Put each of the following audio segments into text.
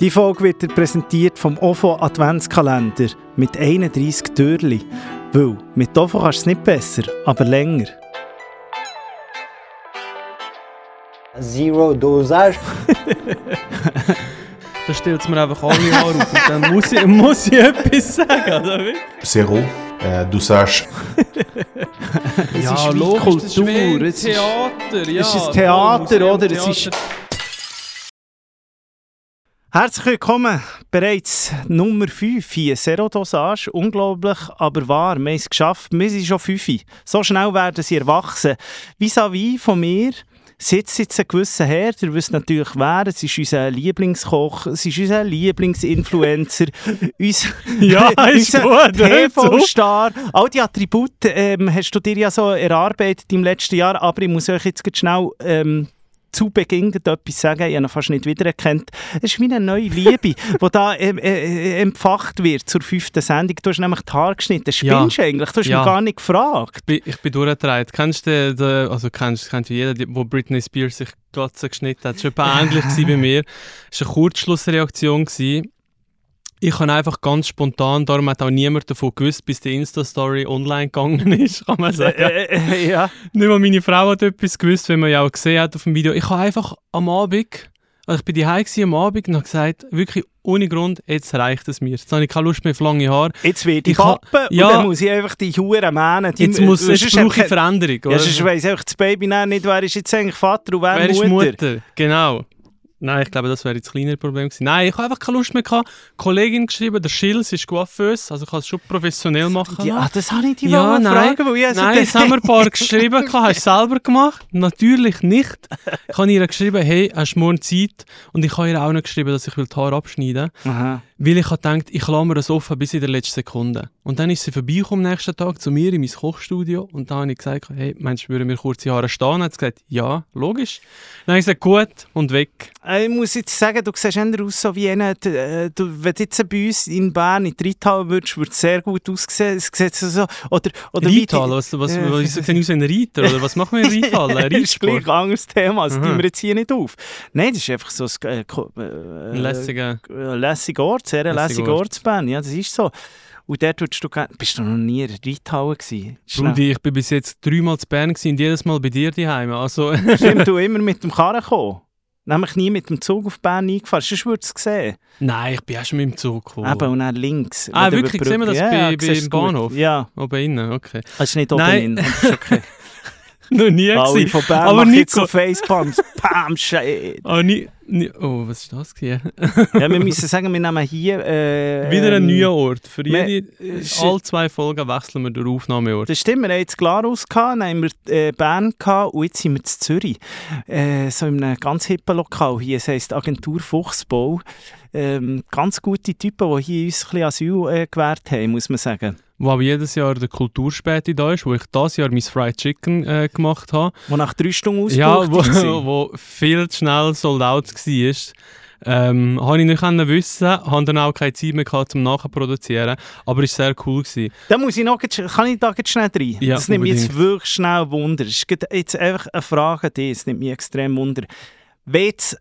Die Folge wird dir präsentiert vom OFO Adventskalender mit 31 Türli. Weil mit OFO kannst du es nicht besser, aber länger. Zero Dosage. Da stellt es mir einfach alle Haare auf und dann muss ich, muss ich etwas sagen, oder wie? Zero äh, Dosage. Es ja, ist Kultur, es ist- Theater, ja. es ist Theater, oder? Es ist- Theater. Herzlich willkommen, bereits Nummer 5 hier, Zero Dosage. Unglaublich, aber wahr. Wir haben es geschafft, wir sind schon 5. So schnell werden sie erwachsen. Vis-à-vis von mir sitzt jetzt ein gewisser Herr, der wisst natürlich wer, es ist unser Lieblingskoch, es ist unser Lieblingsinfluencer, unser, Ja, unser. TV-Star. All die Attribute ähm, hast du dir ja so erarbeitet im letzten Jahr, aber ich muss euch jetzt schnell ähm, zu Beginn etwas sagen, ich habe ihn fast nicht wiedererkannt. Es ist wie eine neue Liebe, die da ähm, äh, empfacht wird zur fünften Sendung. Du hast nämlich die Haare geschnitten. Spinnst du eigentlich? Du hast Ja. mich gar nicht gefragt. Ich bin, ich bin durchgedreht. Kennst du den, also kennst, kennt ja jeder, wo Britney Spears sich Glatze geschnitten hat? Das war etwa ähnlich bei mir. Es war eine Kurzschlussreaktion. Gewesen. Ich habe einfach ganz spontan, darum hat auch niemand davon gewusst, bis die Insta-Story online gegangen ist, kann man sagen. Äh, äh, ja. Nicht mal meine Frau hat etwas gewusst, wenn man ja auch gesehen hat auf dem Video. Ich habe einfach am Abend, also ich bin daheim am Abend und habe gesagt, wirklich ohne Grund, jetzt reicht es mir. Jetzt habe ich keine Lust mehr auf lange Haare. Jetzt werde ich ha- pappen und ja. dann muss ich einfach die Huren mähnen. Jetzt, muss, jetzt brauche ich Veränderung. Ja, oder? sonst weiss einfach das Baby nicht, wer ist jetzt eigentlich Vater und wer, Wer ist Mutter. Mutter? Genau. Nein, ich glaube, das wäre jetzt ein kleiner Problem gewesen. Nein, ich habe einfach keine Lust mehr gehabt. Kollegin geschrieben, der Schills ist coiffeuse, also ich kann es schon professionell machen. Ja, ah, das habe ich dich Ja, nein. fragen, weil ich also Nein, das haben wir ein paar geschrieben. gehabt. Hast du selber gemacht? Natürlich nicht. Ich habe ihr geschrieben, hey, hast du morgen Zeit? Und ich habe ihr auch noch geschrieben, dass ich will die Haare abschneiden will. Aha. Weil ich gedacht, ich mir das offen bis in der letzten Sekunde. Und dann ist sie vorbeigekommen am nächsten Tag zu mir in mein Kochstudio und da habe ich gesagt, hey, meinst du, würden wir kurze Haare stehen? Und hat sie gesagt, ja, logisch. Dann habe ich gesagt, gut und weg. Äh, Ich muss jetzt sagen, du siehst eher aus so wie einer, d- äh, du, wenn du jetzt bei uns in Bern in Reithalle würdest, würde es sehr gut aussehen. Es sieht so, oder, oder wie die- Reithalle, was, was, Ja. was, sehen aus wie ein Reiter? Oder was machen wir in? Ein das ist gleich ein anderes Thema, das tun wir jetzt hier nicht auf. Nein, das ist einfach so ein, äh, äh, Ein lässiger... äh, lässiger Ort, sehr ein Lässiger Ort. Ort zu Bern. Ja, das ist so. Und dort würdest du gerne... Bist du noch nie in der Reithalle gewesen? Brudi, ich bin bis jetzt dreimal zu Bern und jedes Mal bei dir daheim. Also, Stimmt, du immer mit dem Karren gekommen. Nämlich nie mit dem Zug auf Bern eingefahren. Sonst würdest du es sehen. nein, ich bin auch schon mit dem Zug gekommen. Eben, und dann links. Ah, wirklich? Sehen wir das Brücke- bei- ja, bei- im. Bahnhof? Ja, Oben innen, okay. das ist nicht oben Nein. in. aber ist okay. Noch nie Alle gewesen. von Bern Aber machen jetzt so Facepalms. Pam, shit. Nie, nie, oh, was ist das hier? Ja, wir müssen sagen, wir nehmen hier... Äh, Wieder ein ähm, neuer Ort. Für jede, äh, alle zwei Folgen wechseln wir den Aufnahmeort. Das stimmt, wir hatten jetzt Glarus, gehabt, dann haben wir äh, Bern gehabt, und jetzt sind wir in Zürich. Äh, so in einem ganz hippen Lokal hier, es heisst Agentur Fuchsbau. Ähm, ganz gute Typen, die hier uns ein bisschen Asyl äh, gewährt haben, muss man sagen. Wo auch jedes Jahr der Kulturspäti da ist, wo ich dieses Jahr mein Fried Chicken äh, gemacht habe. Die nach drei Stunden Ja, ausgebucht wo, wo viel zu schnell sold out war. Ähm, habe ich nicht wissen, habe dann auch keine Zeit mehr gehabt, zum Nachproduzieren, aber es war sehr cool. Gewesen. Da muss ich noch, kann ich da gleich schnell rein? Ja, das nimmt mich jetzt unbedingt. wirklich schnell Wunder. Es ist jetzt einfach eine Frage an dich, es nimmt mich extrem Wunder. Grad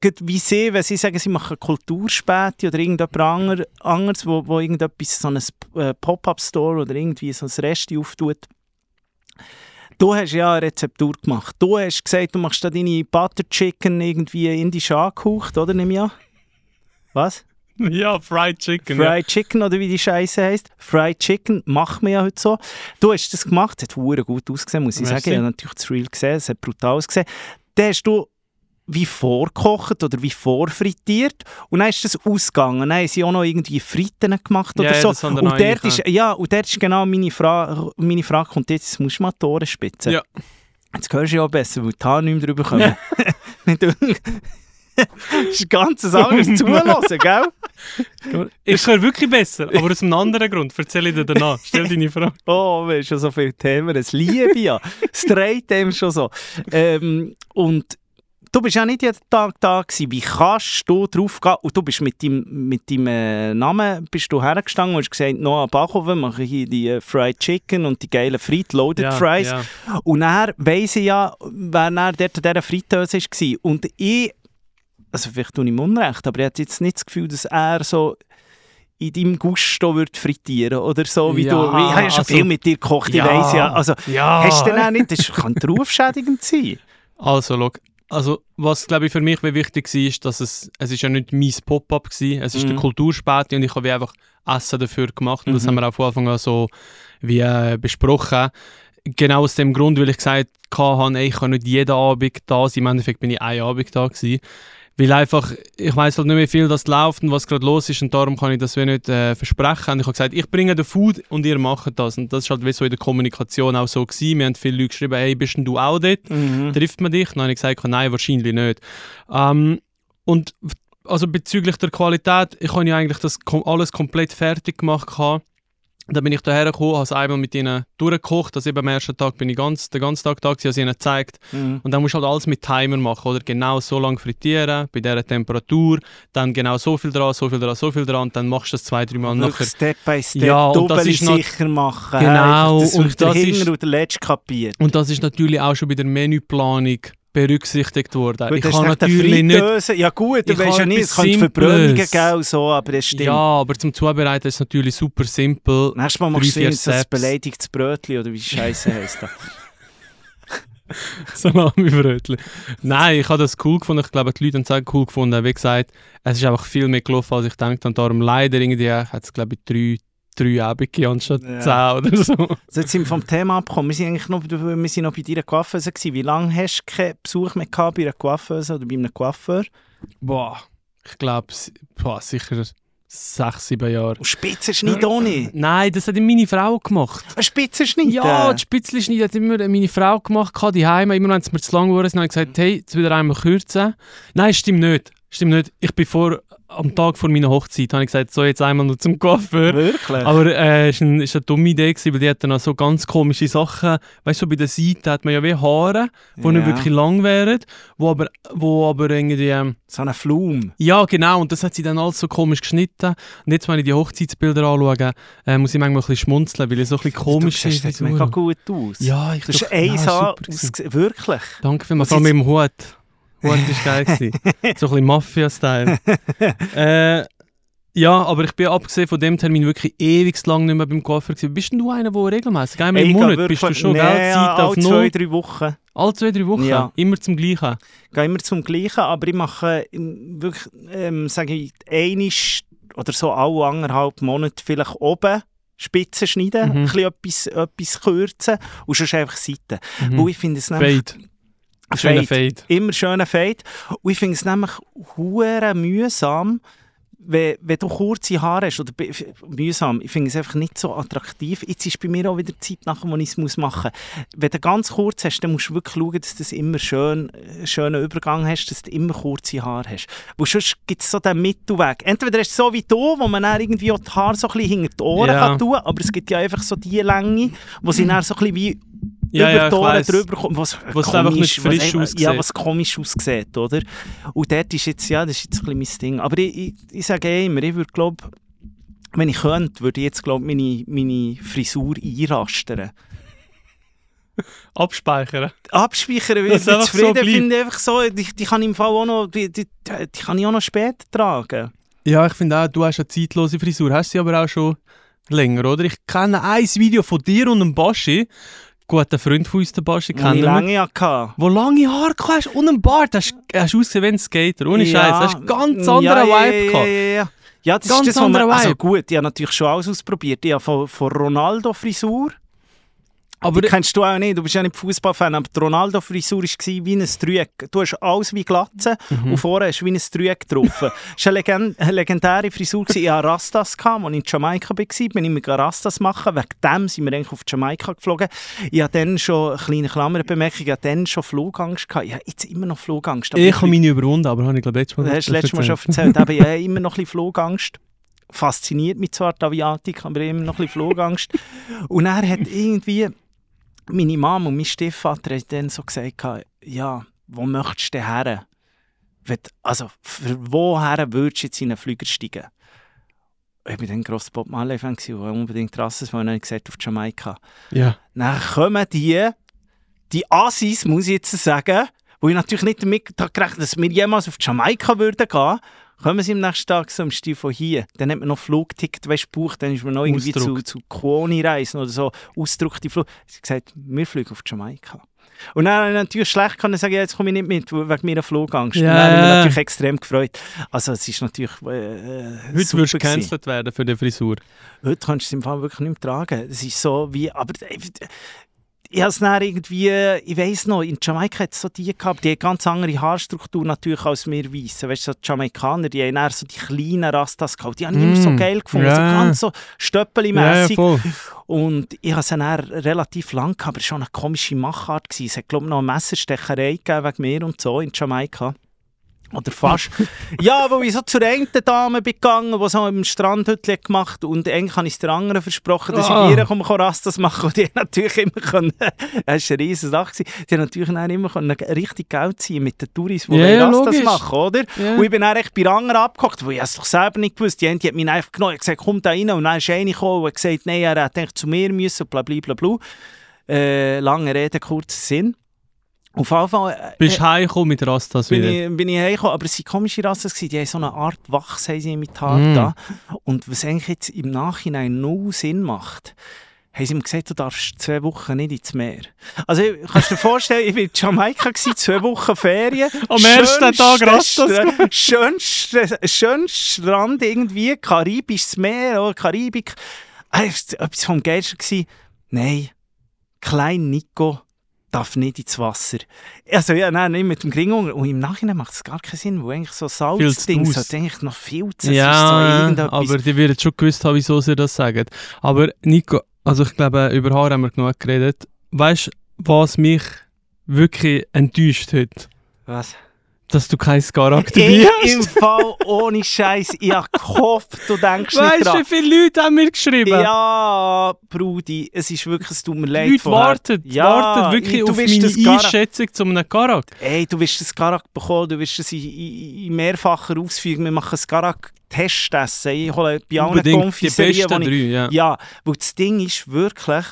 wie sie, wenn sie sagen, sie machen Kulturspäti oder irgendjemand ander- anderes, wo, wo irgendetwas, so ein äh, Pop-Up-Store oder irgendwie so ein Resti auftut. Du hast ja eine Rezeptur gemacht. Du hast gesagt, du machst da deine Butter Chicken irgendwie indisch angehaucht, oder? Nimm ja. Was? Ja, Fried Chicken. ja. Fried Chicken oder wie die Scheiße heißt. Fried Chicken macht man ja heute so. Du hast das gemacht, es hat hure gut ausgesehen, muss ich Merci. sagen. Ich habe natürlich das Real gesehen, es hat brutal ausgesehen. Dann hast du wie vorgekocht oder wie vorfrittiert und dann ist das ausgegangen. Dann haben sie auch noch irgendwie Fritten gemacht oder Ja, ja, so. wir und, dort ist, ja, und dort ist genau meine Frage, meine Frage kommt jetzt, jetzt musst du mal die Ohren spitzen. Ja. Jetzt hörst du ja auch besser, weil die Haare nicht mehr drüber kommen. Das ist ein ganz anderes Zuhören, gell? Ich höre wirklich besser, aber aus einem anderen Grund. Erzähl ich dir danach. Stell deine Frage. Oh, wir haben schon so viele Themen. Das liebe ich ja. Es dreht dem schon so. Ähm, und du bist ja nicht jeden Tag da gewesen. Wie kannst du drauf gehen? Und du bist mit deinem, mit deinem äh, Namen bist du hergestanden und hast gesagt, Noah Bachhofen mache hier die äh, Fried Chicken und die geilen Fried Loaded Ja, Fries. ja. Und dann weiss ich ja, wer dann dort an dieser Fritteuse war. Und ich also vielleicht tue ich ihm Unrecht, aber ich habe jetzt nicht das Gefühl, dass er so in deinem Gusto wird frittieren oder so, wie Ja, du, ich habe ja schon also- viel mit dir gekocht, ich Ja, weiss ja, also ja. hast du denn auch nicht, das kann rufschädigend sein. Also, schau, also was glaube ich für mich wichtig war, ist, dass es, es ist ja nicht mein Pop-up war, es ist Mhm. der Kulturspäti und ich habe einfach Essen dafür gemacht und das Mhm. haben wir auch von Anfang an so wie äh, besprochen. Genau aus dem Grund, weil ich gesagt habe, ey, ich kann nicht jeden Abend da sein. Im Endeffekt bin ich einen Abend da gewesen. Weil einfach, ich weiß halt nicht mehr viel, was läuft und was gerade los ist und darum kann ich das wie nicht äh, versprechen. Und ich habe gesagt, ich bringe den Food und ihr macht das. Und das ist halt wie so in der Kommunikation auch so gewesen. Wir haben viele Leute geschrieben, hey, bist denn du auch dort? Mhm. Trifft man dich? Dann habe ich gesagt, nein, wahrscheinlich nicht. Ähm, und also bezüglich der Qualität, ich habe ja eigentlich das alles komplett fertig gemacht. gehabt. Dann bin ich daher gekommen, habe es einmal mit ihnen durchgekocht. Also eben am ersten Tag bin ich ganz, den ganzen Tag da, habe es ihnen gezeigt. Mhm. Und dann musst du halt alles mit Timer machen, oder? Genau so lange frittieren, bei dieser Temperatur, dann genau so viel dran, so viel dran, so viel dran, und dann machst du das zwei, drei Mal nachher. Step by Step, Ja, und das ist noch- sicher machen. Genau, das und das ist- und der Letzte kapiert. Und das ist natürlich auch schon bei der Menüplanung berücksichtigt worden. Gut, ich kann natürlich nicht. Ja gut, du weißt ja nicht, es könnte Verbrennungen geben so, aber es stimmt. Ja, aber zum Zubereiten ist es natürlich super simpel. Nächstes Mal machst du so ein beleidigtes Brötchen oder wie Scheiße heisst das. Salami-Brötchen. Nein, ich habe das cool gefunden. Ich glaube, die Leute haben es auch cool gefunden. Wie gesagt, es ist einfach viel mehr gelaufen, als ich gedacht habe. Darum leider irgendwie hat es, glaube ich, drei, drei Abende anstatt Ja. zehn oder so. Also jetzt sind wir vom Thema abgekommen. Wir sind eigentlich noch, wir sind noch bei deiner Coiffeuse gewesen. Wie lange hast du keinen Besuch mehr gehabt bei einer Coiffeuse oder bei einem Coiffeur? Boah, ich glaube, sicher sechs, sieben Jahre. Und Spitzenschnitt nicht? Nein, das hat meine Frau gemacht. Ein Spitzenschnitt? Ja, die Spitzlischneid hat immer meine Frau gemacht, die Heime. Immer wenn es mir zu lang wurde, habe ich gesagt, hey, jetzt wieder einmal kürzen. Nein, stimmt nicht. Stimmt nicht. Ich bin vor, am Tag vor meiner Hochzeit, habe ich gesagt, so jetzt einmal noch zum Coiffeur. Wirklich? Aber äh, es war ein, ist eine dumme Idee, gewesen, weil die hat dann auch so ganz komische Sachen. Weißt du, so bei der Seite hat man ja wie Haare, die Ja. nicht wirklich lang wären, wo aber, wo aber irgendwie. Ähm, so eine Flum. ja, genau, und das hat sie dann alles so komisch geschnitten. Und jetzt, wenn ich die Hochzeitsbilder anschaue, äh, muss ich manchmal ein bisschen schmunzeln, weil ich so ein bisschen komisch du siehst mega gut aus. Ja, ich Du hast gewesen. ausgesehen. Wirklich? Danke vielmals, vor allem ist- mit dem Hut. Hut war geil. gewesen. so ein bisschen Mafia-Style. äh, ja, aber ich bin abgesehen von dem Termin wirklich ewig lang nicht mehr beim Coiffeur gewesen. Bist denn du einer, der regelmäßig, einmal im Monat, bist du schon Nee, Geld, Zeit auf alle zwei, drei Wochen. Alle zwei, drei Wochen? Ja. Immer zum Gleichen? Ich gehe immer zum Gleichen, aber ich mache ähm, wirklich, ähm, sage ich, einisch oder so alle anderthalb Monate vielleicht oben Spitzen schneiden, Mhm. ein bisschen etwas, etwas kürzen und sonst einfach Seiten. Mhm. Wo ich finde es nämlich... Fade. Schöner Fade. Immer schöner Fade. Und ich finde es nämlich hure mühsam, wenn, wenn du kurze Haare hast. Oder mühsam. Ich finde es einfach nicht so attraktiv. Jetzt ist bei mir auch wieder Zeit nachher, wo ich es machen muss. Wenn du ganz kurz hast, dann musst du wirklich schauen, dass du das immer schön, einen schönen Übergang hast, dass du immer kurze Haare hast. Weil sonst gibt es so den Mittelweg. Entweder hast du so wie du, wo man dann irgendwie auch die Haare so ein bisschen hinter die Ohren Ja. kann tun aber es gibt ja einfach so die Länge, wo sie dann so ein bisschen wie Ja, über weiss. drüber kommt, was, Was einfach nicht komisch- frisch was, aussieht. Ja, was komisch aussieht, oder? Und dort ist jetzt, ja, das ist jetzt ein bisschen mein Ding. Aber ich, ich, ich sage eh immer, ich würde glaube, wenn ich könnte, würde ich jetzt glaube meine, meine Frisur einrastern. Abspeichern. Abspeichern, weil ich so zufrieden bleibt. finde, einfach so, die, die kann ich im Fall auch noch, die, die, die kann ich auch noch später tragen. Ja, ich finde auch, du hast eine zeitlose Frisur. Hast sie aber auch schon länger, oder? Ich kenne ein Video von dir und dem Baschi. Guter Freund von uns, der ich kennen wir. lange hatte. Wo lange Haare hast und einen Bart. Hast du ausgesehen wie ein Skater. Ohne Ja, Scheiß. Hast einen ganz anderen ja, Vibe ja, gehabt. Ja, ja, ja. ja, das Ganz ist das, was man, also gut, ich habe natürlich schon alles ausprobiert. Ich habe von, von Ronaldo-Frisur, Aber die kennst du auch nicht, du bist ja nicht Fußballfan, aber die Ronaldo-Frisur war wie ein Dreieck. Du hast alles wie Glatze Mhm. und vorne hast du wie ein Dreieck getroffen. das war eine, legend eine legendäre Frisur. Ich hatte Rastas, als ich in Jamaika war, bin ich mit Rastas machen. Wegen dem sind wir eigentlich auf Jamaika geflogen. Ich hatte dann schon, eine kleine Klammerbemerkung, ich hatte dann schon Flugangst. Gehabt. Ich habe jetzt immer noch Flugangst. aber ich habe meine überwunden, aber habe ich glaube letztes Mal Du hast letztes Mal schon erzählt, aber ich habe immer noch ein bisschen Flugangst. Fasziniert mich zwar die Aviatik, aber immer noch ein bisschen Flugangst. Und er hat irgendwie, meine Mama und mein Stiefvater haben dann so gesagt, ja, wo möchtest du her? Also, für woher würdest du jetzt in einen Flüger steigen? Ich war dann ein grosser Bob Marley-Fan gewesen und unbedingt Rasses, weil ich gesagt auf Jamaika. Ja. Dann kommen die, die Assis, muss ich jetzt sagen, wo ich natürlich nicht damit habe gerechnet dass wir jemals auf Jamaika würden gehen. Kommen sie am nächsten Tag so am von hier. Dann hat man noch Flugticket weißt, gebucht, dann ist man noch irgendwie zu, Ausdruckt. zu Kuoni reisen oder so. Ausdruckte Flug. Sie haben gesagt, wir fliegen auf Jamaika. Und dann habe ich natürlich schlecht können sagen, ja, jetzt komme ich nicht mit, wegen meiner Flugangst. Ja, und dann habe ich mich ja. natürlich extrem gefreut. Also es ist natürlich äh, Heute super würdest du gecancelt werden für die Frisur. Heute kannst du es im Fall wirklich nicht mehr tragen. Es ist so wie, aber ich habe es dann irgendwie, ich weiss noch, in Jamaika hat es so die gehabt, die haben ganz andere Haarstruktur natürlich als wir Weissen. Weißt du, so die Jamaikaner, die haben dann so die kleinen Rastas gehabt. Die habe ich immer so Mm, geil gefunden, ja. so ganz so stöppeli-mässig. voll. Und ich habe es dann relativ lang gehabt, aber es war schon eine komische Machart. Gewesen. Es hat, glaube ich, noch eine Messerstecherei gegeben wegen mir und so in Jamaika. Oder fast. ja, wo ich so zur einen Dame bin gegangen, die so im Strandhütchen gemacht. Und eigentlich habe ich es der anderen versprochen, dass Ah. ich ihr komme, Rastas machen Und die natürlich immer können, das war eine riesige Sache, die haben natürlich dann immer können richtig Geld ziehen mit den Touris, die ja, Rastas machen, oder? Ja. Und ich bin dann echt bei der anderen abgehockt, wo ich es doch selber nicht gewusst. Die, eine, die hat mich einfach genommen gesagt, komm da rein. Und dann ist eine gekommen und hat gesagt, nein, er eigentlich zu mir müssen, bla bla bla bla. Äh, lange Rede, kurzer Sinn. Auf jeden Fall äh, Bist du heimgekommen mit Rastas bin wieder? ich, bin ich heimgekommen, aber es waren komische gewesen. die haben so eine Art Wachs haben sie mit Haar Mm. da. Und was eigentlich jetzt im Nachhinein null Sinn macht, haben sie ihm gesagt, du darfst zwei Wochen nicht ins Meer. Also kannst du dir vorstellen, ich war in Jamaika, gewesen, zwei Wochen Ferien. Am ersten Tag Rastas Rastas. Schönster, schönster Strand irgendwie, karibisches Meer, oder Karibik. Ah, es war Etwas vom Geilsten. gewesen. Nein, klein Nico darf nicht ins Wasser. Also ja, nein, nicht mit dem Gringung. Und im Nachhinein macht es gar keinen Sinn, wo eigentlich so Salzding sollte eigentlich noch viel so Ja, irgendetwas- aber die werden schon gewusst haben, wieso sie das sagen. Aber Nico, also ich glaube, über Haare haben wir genug geredet. Weißt du, was mich wirklich enttäuscht hat? Was? Dass du kein Skarak dabei Ich, hast. Im Fall ohne Scheiß, ich habe gehofft, du denkst nicht Weißt du, dran. wie viele Leute haben mir geschrieben? Ja, Brudi, es ist wirklich, es tut mir Die leid. Leute vorher. warten, Ja, warten wirklich du auf meine Einschätzung zu einem Karak. Ey, du wirst das Garak bekommen, du wirst es in, in, in mehrfacher Ausführung. Wir machen das Garak-Test essen. Ich hole bei allen Unbedingt die Konfiserien, besten ich, drei, ja. Ja, weil das Ding ist wirklich,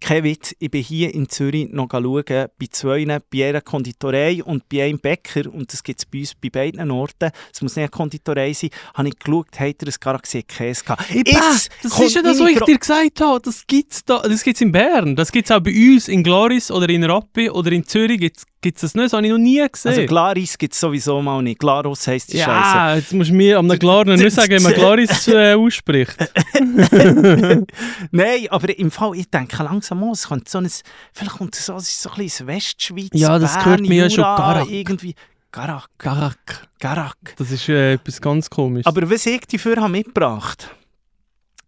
kein Witz, ich bin hier in Zürich noch schauen, bei zwei, bei einer Konditorei und bei einem Bäcker, und das gibt es bei uns bei beiden Orten, es muss nicht eine Konditorei sein, habe ich geschaut, hat er ein Garaxie Käse gehabt. Jetzt das ist ja das, was ich dir gesagt habe. Das gibt es da, das gibt's in Bern. Das gibt es auch bei uns in Gloris oder in Rappi oder in Zürich. Gibt es das nicht? Das habe ich noch nie gesehen. Also Glaris gibt es sowieso mal nicht. Glaros heisst die Scheiße. ja, jetzt musst du mir am Glarner nicht sagen, wie man Gloris äh, ausspricht. Nein, aber im Fall, ich denke langsam mal, es könnte so ein, vielleicht kommt so, es ist so ein bisschen Westschweiz, Ja, das Bern, gehört mir ja schon Garak. irgendwie. Garak, Garak. Garak. Das ist äh, etwas ganz komisches. Aber was ich dafür habe mitgebracht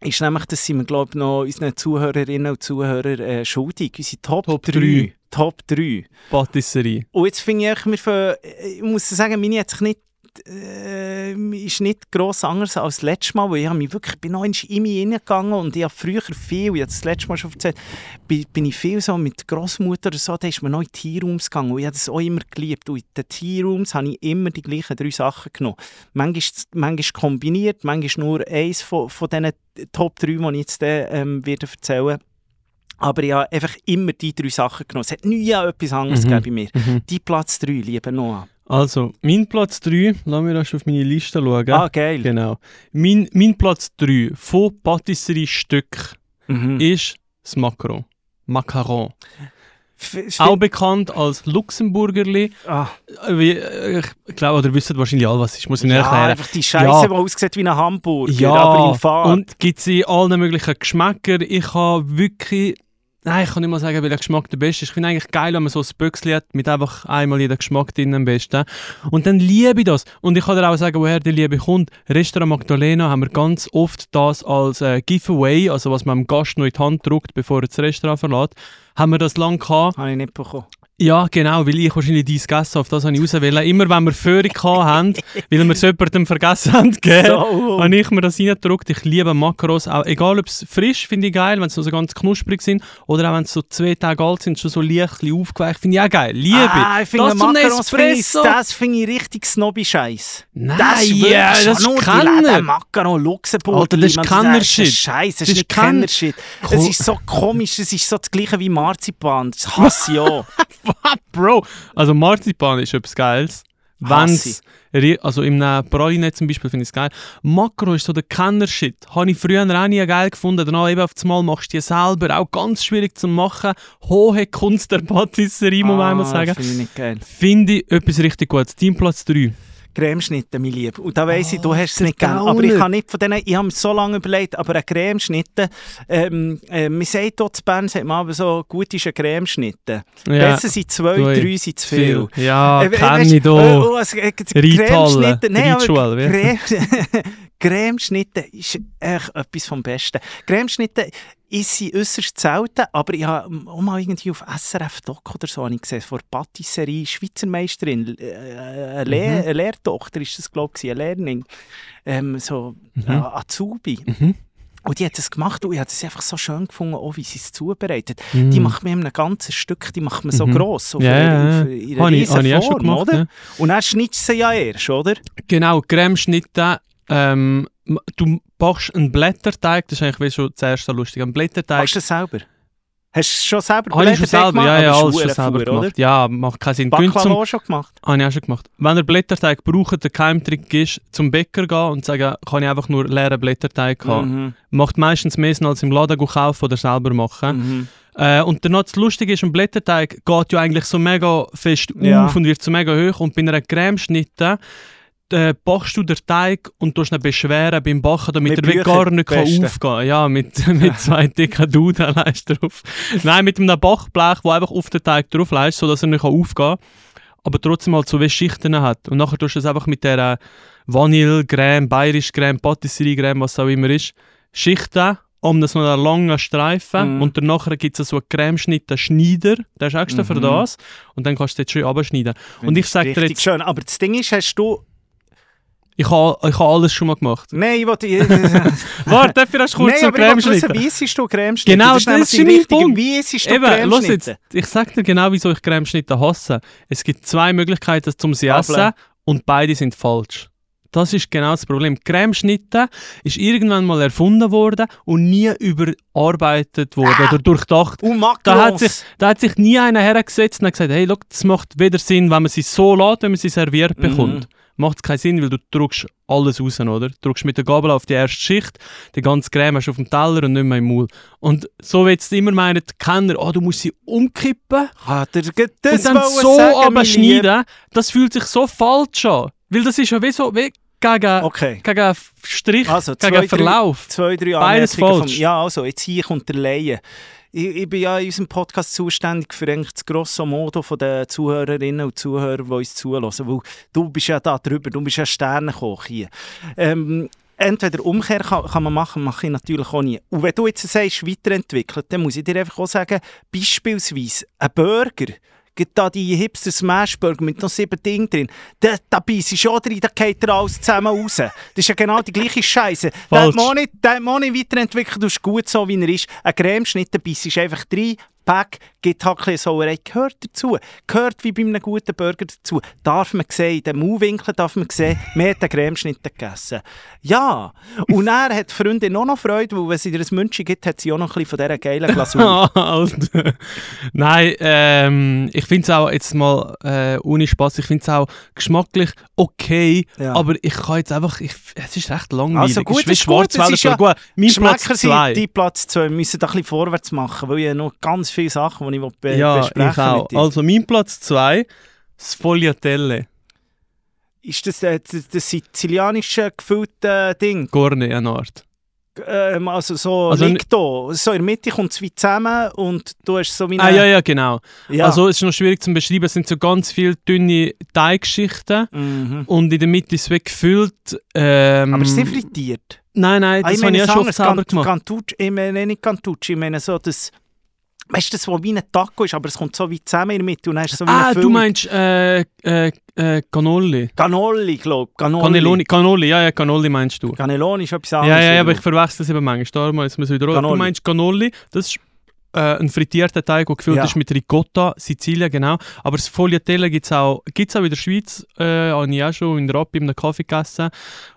ist nämlich, dass sie mir, glaube ich, noch unseren Zuhörerinnen und Zuhörern äh, schuldig. Unsere Top, Top 3. drei. Top 3. Patisserie. Und jetzt finde ich, wir für, ich muss sagen, meine hat sich nicht, äh, ist nicht gross anders als das letzte Mal, weil ich mich wirklich, bin noch in mich hineingegangen und ich habe früher viel, ich habe das letzte Mal schon erzählt, bin, bin ich viel so mit Großmutter oder so, da ist man noch in Tearrooms gegangen und ich habe das auch immer geliebt. Und in den Tearrooms habe ich immer die gleichen drei Sachen genommen. Manchmal, manchmal kombiniert, manchmal nur eins von, von diesen Top 3, die ich jetzt äh, ähm, werde erzählen aber ich habe einfach immer die drei Sachen genommen. Es hat nie etwas anderes Mhm. gegeben bei mir. Mhm. Die Platz 3, lieber Noah. Also, mein Platz 3, lass mich erst auf meine Liste schauen. Ah, geil. Genau. Mein, mein Platz 3 von Patisserie-Stück Mhm. ist das Macaron. Macaron. Auch bekannt als Luxemburgerli. ah, Äh, ich glaube, oder wisst wahrscheinlich alle, was es ist. Muss ich nicht ja, erklären. einfach die Scheiße, Ja. die aussieht wie ein Hamburger, Ja, aber in Farbe. und gibt es in allen möglichen Geschmäckern. Ich habe wirklich... Nein, ich kann nicht mal sagen, welcher Geschmack der beste ist. Ich finde eigentlich geil, wenn man so ein Böckchen hat, mit einfach einmal jeden Geschmack drin am besten. Und dann liebe ich das. Und ich kann dir auch sagen, woher die Liebe kommt. Restaurant Magdalena haben wir ganz oft das als äh, Giveaway, also was man dem Gast noch in die Hand drückt, bevor er das Restaurant verlässt, haben wir das lang gehabt. Habe ich nicht bekommen. Ja, genau, weil ich wahrscheinlich dies gegessen habe, auf das habe ich auswählen. Immer wenn wir Führung haben, weil wir es jemandem vergessen haben, geben, So. habe ich mir das reingedruckt. Ich liebe Makaros, auch, egal ob es frisch, finde ich geil, wenn sie so ganz knusprig sind, oder auch wenn sie so zwei Tage alt sind, schon so leicht aufgeweicht, finde ich auch geil. Liebe Ah, ich finde ich, Espresso. das finde ich richtig snobby-Scheiß. Nein, Das ist wirklich das ist Kenner. Macaron Luxemburg. Alter, das ist Kennershit. Das ist Scheiß, das Das ist nicht Kennershit. Es ist so komisch, es ist so das gleiche wie Marzipan. Das hasse ich auch. Bro, also Marzipan ist etwas Geiles. Wenn's, also im Praline zum Beispiel finde ich es geil. Makro ist so der Kenner-Shit. Habe ich früher auch nie geil gefunden. Danach eben auf einmal machst du die selber. Auch ganz schwierig zu machen. Hohe Kunst der Patisserie, muss man einmal sagen. Ah, Finde ich nicht geil. Finde ich etwas richtig Gutes. Teamplatz 3. Cremeschnitte, mein Lieb. Und da weiss ich, du hast es nicht gern. Aber ich kann nicht von denen, ich habe mir so lange überlegt, aber eine Cremeschnitte, ähm, äh, man sagt dort zu Bern, sagt man aber so, gut ist eine Cremeschnitte. Ja, Besser sind zwei, Zwei. drei sind zu viel. Ja, Äh, kenne ich da. äh, oh, äh, Cremeschnitte, nein, aber Reitschule, wie? Creme, Cremeschnitte ist echt etwas vom Besten. Cremeschnitte ist sie äußerst selten, aber ich habe auch mal irgendwie auf SRF Doc oder so ich gesehen, vor Patisserie, Schweizer Meisterin, äh, eine, Le Mhm. eine Lehrtochter ist das glaube ich, eine Lehrling, ähm, so Mhm. äh, Azubi. Mhm. Und die hat das gemacht und ich habe es einfach so schön gefunden, auch wie sie es zubereitet. Mhm. Die macht man in einem ganzen Stück, die macht man so gross, einer, ja, ja. auf ihrer Habe ich, riesen ich Form, gemacht. oder? Ja. Und dann schneidest du sie ja erst, oder? Genau, Cremeschnitte. Ähm, m- du backst einen Blätterteig, das ist eigentlich wie schon zuerst so lustig. Ein Blätterteig. Machst du das selber? Hast du es schon selber Habe ich schon Blätterteig selber, gemacht? ja, ja, alles schon selber Fuhr, gemacht. Ja, macht keinen Sinn. Baklava zum, auch schon gemacht? habe ich auch schon gemacht. Wenn ihr Blätterteig braucht, der Geheimtrick ist, zum Bäcker gehen und sagen, kann ich einfach nur leeren Blätterteig haben. Mhm. Macht meistens mehr Sinn, als im Laden kaufen oder selber machen. Mhm. Äh, und dann noch das Lustige ist, ein Blätterteig geht ja eigentlich so mega fest Ja. auf und wird so mega hoch. Und bei einer Cremeschnitte äh, backst du den Teig und tust ihn beschweren beim Backen, damit Mit er wie Büchern, gar nicht kann aufgehen kann. Ja, mit, mit zwei dicken Duden leist drauf. Nein, mit einem Backblech, wo einfach auf den Teig drauf leist, sodass er nicht aufgehen kann. Aber trotzdem halt so wie Schichten hat. Und nachher tust du es einfach mit der Vanillecreme, Bayerisch-Creme, Patisserie-Creme, was auch immer ist, Schichten um so einen langen Streifen Mhm. und danach gibt es so einen Cremeschnitt, einen Schneider, der ist extra für Mhm. das und dann kannst du das schön abschneiden. Und ich sag dir jetzt- schön. Aber das Ding ist, hast du... Ich habe ich ha alles schon mal gemacht. Nein, ich wollte... Warte, dafür hast du kurz Nein, so aber ich wollte wissen, Cremeschnitte. wie isst du Cremeschnitte? Genau, das ist, das ist mein Punkt. Wie isst du Eben, jetzt. Ich sag dir genau, wieso ich Cremeschnitte hasse. Es gibt zwei Möglichkeiten, um sie Ablen. essen und beide sind falsch. Das ist genau das Problem. Cremeschnitte ist irgendwann mal erfunden worden und nie überarbeitet worden Ah. oder durchdacht. Und Da hat, sich, da hat sich nie einer hergesetzt und hat gesagt, hey, look, das macht weder Sinn, wenn man sie so lässt, wenn man sie serviert Mhm. bekommt. Macht es keinen Sinn, weil du drückst alles raus, oder? Du drückst mit der Gabel auf die erste Schicht, die ganze Creme hast du auf dem Teller und nicht mehr im Maul. Und so wie jetzt immer meinen die Kenner, oh, du musst sie umkippen Ah, der, das und dann so abschneiden, das fühlt sich so falsch an. Weil das ist ja wie so, wie gegen. Okay. gegen Strich, Also, zwei, gegen drei- Verlauf. Zwei, drei Beides falsch. Vom, ja, also, jetzt hier kommt der Laie. Ich, ich bin ja in unserem Podcast zuständig für eigentlich das grosse Modo den Zuhörerinnen und Zuhörern, die uns zuhören. Weil du bist ja da drüber, du bist ja Sternenkoch hier. Ähm, entweder Umkehr kann, kann man machen, mache ich natürlich auch nie. Und wenn du jetzt sagst, weiterentwickelt, dann muss ich dir einfach auch sagen, beispielsweise ein Burger, gibt da die Hipster Smashburger mit noch sieben Dingen drin, da, da beißt schon drin, da geht dir alles zusammen raus. Das ist ja genau die gleiche Scheiße. Falsch. hat man nicht, den hat man nicht weiterentwickelt, du ist gut so, wie er ist. Ein Cremeschnitt, da beißt einfach drin, Pack, gibt halt ein bisschen Sauerei, gehört dazu. Gehört wie bei einem guten Burger dazu. Darf man sehen, in den Mauwinkeln darf man sehen, man hat den Cremeschnitt gegessen. Ja, und er hat die Freundin auch noch Freude, weil wenn sie dir ein München gibt, hat sie auch noch ein bisschen von dieser geilen Glasur. Nein, ähm, ich finde es auch jetzt mal äh, ohne Spaß. Ich finde es auch geschmacklich okay, Ja. aber ich kann jetzt einfach, ich, es ist recht langweilig. Also gut, es ist gut, es ist ja- gut. Mein Platz Geschmäcker 2. sind die Platz 2. Wir müssen da ein bisschen vorwärts machen, weil ich habe noch ganz viele Sachen, die ich be Ja, besprechen ich auch. Also mein Platz 2, das Fogliatelle. Ist das äh, das, das sizilianische gefüllte Ding? Gorne, eine Art. Ähm, also so Also liegt da. So in der Mitte kommt es wie zusammen und du hast so wie Ah, eine... ja, ja, genau. Ja. Also es ist noch schwierig zu beschreiben. Es sind so ganz viele dünne Teigschichten Mhm. und in der Mitte ist es wie gefüllt. Ähm, Aber ist es nicht frittiert? Nein, nein, Ah, das habe ich ja schon oft selber gemacht. Cantucci, ich meine nicht Cantucci, ich meine so das... Weißt du, das, was wie ein Taco ist, aber es kommt so wie zusammen in der Mitte und dann du so wie Ah, du meinst äh, äh, äh, Cannoli. Cannoli, glaube ich. Cannoli. Cannelloni. Cannoli, ja, ja, Cannoli meinst du. Cannelloni ist etwas Ja, anderes. ja, ja, aber wiederum. ich verwechsel es eben manchmal. Darum man es wieder Du meinst Cannoli, das ist äh, ein frittierter Teig, der gefüllt Ja. ist mit Ricotta, Sizilien, genau. Aber das Fogliatelle gibt es auch, gibt's auch in der Schweiz, äh, habe ich auch schon in Rappi in einem Kaffee gegessen.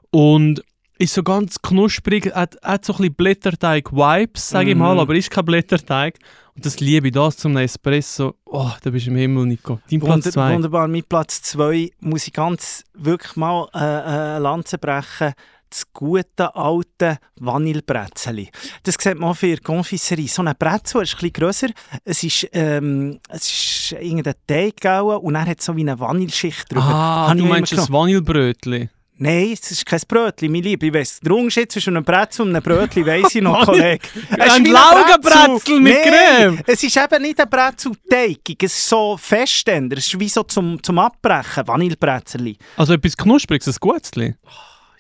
Und ist so ganz knusprig, hat, hat so ein bisschen Blätterteig-Vibes, sage ich Mhm. mal, aber ist kein Blätterteig. Und das liebe ich, das zum Espresso. Oh, da bist du im Himmel, Nico. Dein Platz Wunder, 2. Wunderbar, mit Platz 2 muss ich ganz wirklich mal äh, äh, Lanze brechen. Das gute alte Vanillebretzeli. Das sieht man auch für die Confiserie. So ein Brezel ist ein bisschen grösser. Es ist, ähm, es ist irgendein Teig und er hat so wie eine Vanilleschicht drüber. Ah, Habe du meinst das Vanillebrötli? Nein, es ist kein Brötchen, mein Lieber. Ich weiss, der Unterschied zwischen einem Brezel und einem Brötchen weiss ich noch, Kollege. Ein Laugenbrezel mit Nein, Creme. Es ist eben nicht ein Brezel-teigig, es ist so Festständer. Es ist wie so zum, zum Abbrechen, Vanillebrezel. Also etwas Knuspriges, ein Gutzli?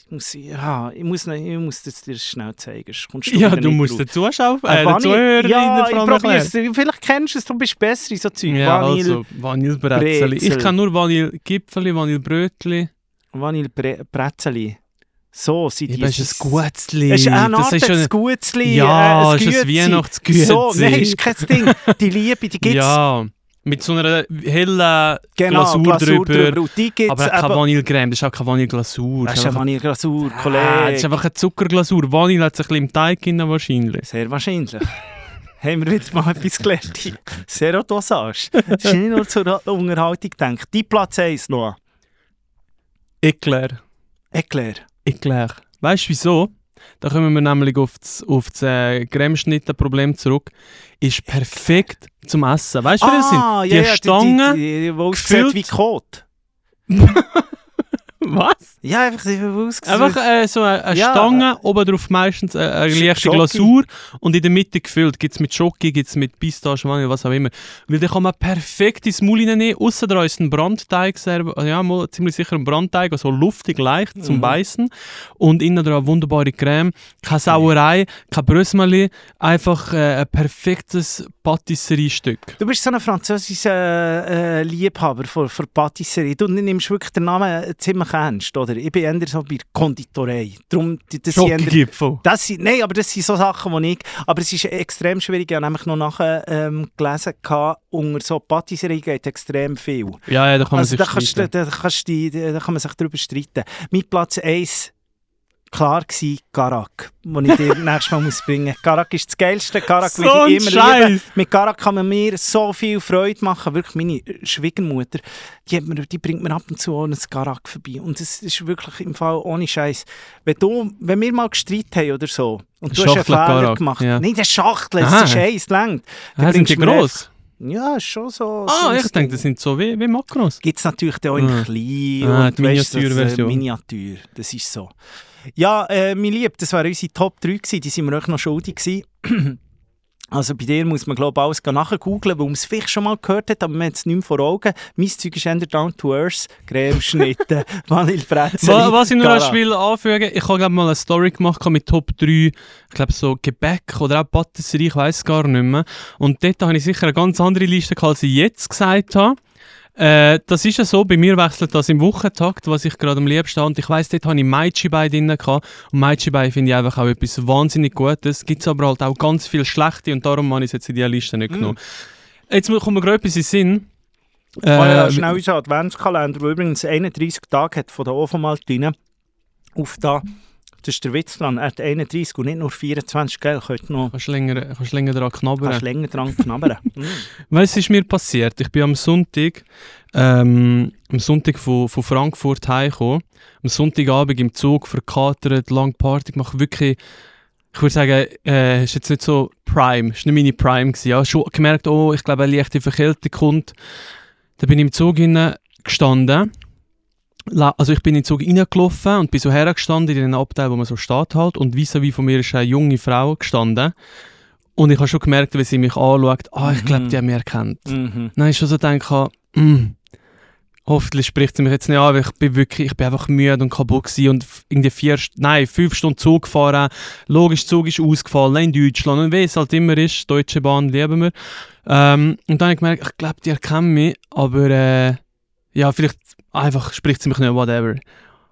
Ich muss, ja, ich muss, noch- ich muss das dir schnell zeigen. kommst du Ja, du musst den Zuschauer, äh, den Zuhörern Ja, ich vor allem erklären. probier's. Vielleicht kennst du es, du bist besser in so Zeug. Ja, Vanille, also Vanillebrezel. Ich kann nur Vanillegipfeli, Vanillebrötli. Vanillebrezel. So sind die. Eben, ist ein Gutzli. Es ist eine Das Art ist schon... Gutzli. Ja, äh, es ist ein Gützi. Weihnachtsgützi. So, nein, ist kein Ding. Die Liebe, die gibt es Ja, mit so einer hellen genau, Glasur drüber. Und die gibt Aber er keine Vanillecreme, das ist auch keine Vanilleglasur. Das ist eine Vanilleglasur, Ah, Kollege. das ist einfach eine Zuckerglasur. Vanille hat sich ein bisschen im Teig drin wahrscheinlich. Sehr wahrscheinlich. Haben wir wieder mal etwas gelernt. Sehr Dosage. Das ist nicht nur zur Unterhaltung gedacht. Die Platz 1 noch. Eclair. Eclair. Eclair. Weißt du wieso? Da kommen wir nämlich auf das, auf das äh, Cremeschnitten-Problem zurück. Ist perfekt zum Essen. Weißt du, wie das sind? Ah, Die ja, Stangen. Die, die, die, die gefüllt. wie Kot. Was? Ja, einfach die ausgesehen. Einfach äh, so eine, eine Ja, Stange, oben drauf meistens äh, eine Sch- leichte. Glasur und in der Mitte gefüllt. Gibt es mit Schoki, gibt es mit Pistache, Vanille, was auch immer. Weil dann kann man perfekt ins Maul reinnehmen. Ausser da ist ein Brandteig, ja, mal ziemlich sicher ein Brandteig, also luftig, leicht zum Mhm. Beißen. Und innen dran eine wunderbare Creme. Keine Sauerei, kein Brösmeli. Einfach äh, ein perfektes Patisseriestück. Du bist so ein französischer äh, Liebhaber von, von Patisserie. Du nimmst wirklich den Namen äh, ziemlich ernst, oder? Ich bin eher so bei der Konditorei. Darum, das Schokogipfel. Das sind, nein, aber das sind so Sachen, die ich... Aber es ist extrem schwierig. Ich habe nämlich noch nachher ähm, gelesen, unter so Patisserie geht extrem viel. Ja, ja, da kann man Also sich da, kannst, streiten. da, kannst die- da kann man sich darüber streiten. Mein Platz 1 klar gsi Garak, den ich dir nächstes Mal muss bringen muss. Garak ist das Geilste. Garak So will ich immer lieben. Scheiß. Mit Garak kann man mir so viel Freude machen. Wirklich, meine Schwiegermutter, die, mir, die bringt mir ab und zu ein Garak vorbei. Und es ist wirklich im Fall ohne Scheiß. Wenn, du, wenn wir mal gestritten haben oder so, und du hast einen Schachtel Fehler Garak, gemacht. ja. Nein, das Schachtel, das ist eins, längt. Ah, sind die gross? Ja, ist schon so. Ah, so ich denke, das sind so wie, wie Makros. Gibt es natürlich auch in Ah. klein Ah, und äh, Miniaturversion. Miniatur, das ist so. Ja, äh, mein Lieb, das waren unsere Top 3 gewesen, die sind wir euch noch schuldig gewesen. Also bei dir muss man glaube ich alles nachgoogeln, weil man es vielleicht schon mal gehört hat, aber man hat es nicht mehr vor Augen. Mein Zeug ist eher down to earth, Cremeschnitte, Vanillebrezel. Wa- Was ich noch als will anfügen, ich habe glaube mal eine Story gemacht mit Top 3, ich glaube so Gebäck oder auch Patisserie, ich weiß gar nicht mehr. Und dort habe ich sicher eine ganz andere Liste gehabt, als ich jetzt gesagt habe. Äh, das ist ja so, bei mir wechselt das im Wochentakt, was ich gerade am liebsten habe. Und ich weiss, dort habe ich Maichi-Bei drin gehabt. Und Maichi-Bei finde ich einfach auch etwas wahnsinnig Gutes. Gibt es aber halt auch ganz viel Schlechte und darum habe ich es jetzt in diese Liste nicht Mm. genommen. Jetzt kommt mir gerade etwas in den Sinn. Ja, Äh, schnell unser Adventskalender, der übrigens 31 Tage hat von der Ofenmaltine auf da. Das ist der Witz dran. Er hat 31 und nicht nur 24, gell? Könnt noch Kannst länger, kannst länger daran knabbern. kannst länger dran knabbern. Mm. Was ist mir passiert? Ich bin am Sonntag, ähm, am Sonntag von, von Frankfurt heimgekommen. Am Sonntagabend im Zug verkatert, lang Party gemacht. Wirklich, ich würde sagen, äh, ist jetzt nicht so Prime. Ist nicht meine Prime gewesen. Ja, schon gemerkt, oh, ich glaube, eine leichte Verkältung kommt. Dann bin ich im Zug gestanden. Also ich bin in den Zug reingelaufen und bin so hergestanden in den Abteil, wo man so steht halt. Und vis-à-vis von mir ist eine junge Frau gestanden. Und ich habe schon gemerkt, wie sie mich anschaut, ah, ich glaube, Mhm. die hat mich erkannt. Mhm. Dann ich schon so denke, mm, hoffentlich spricht sie mich jetzt nicht an, weil ich bin wirklich, ich bin einfach müde und kaputt gewesen und irgendwie vier, nein, fünf Stunden Zug gefahren. Logisch, Zug ist ausgefallen in Deutschland und wie es halt immer ist, Deutsche Bahn lieben wir. Ähm, und dann habe ich gemerkt, ich glaube, die erkennen mich, aber äh, ja, vielleicht einfach spricht sie mich nicht, whatever.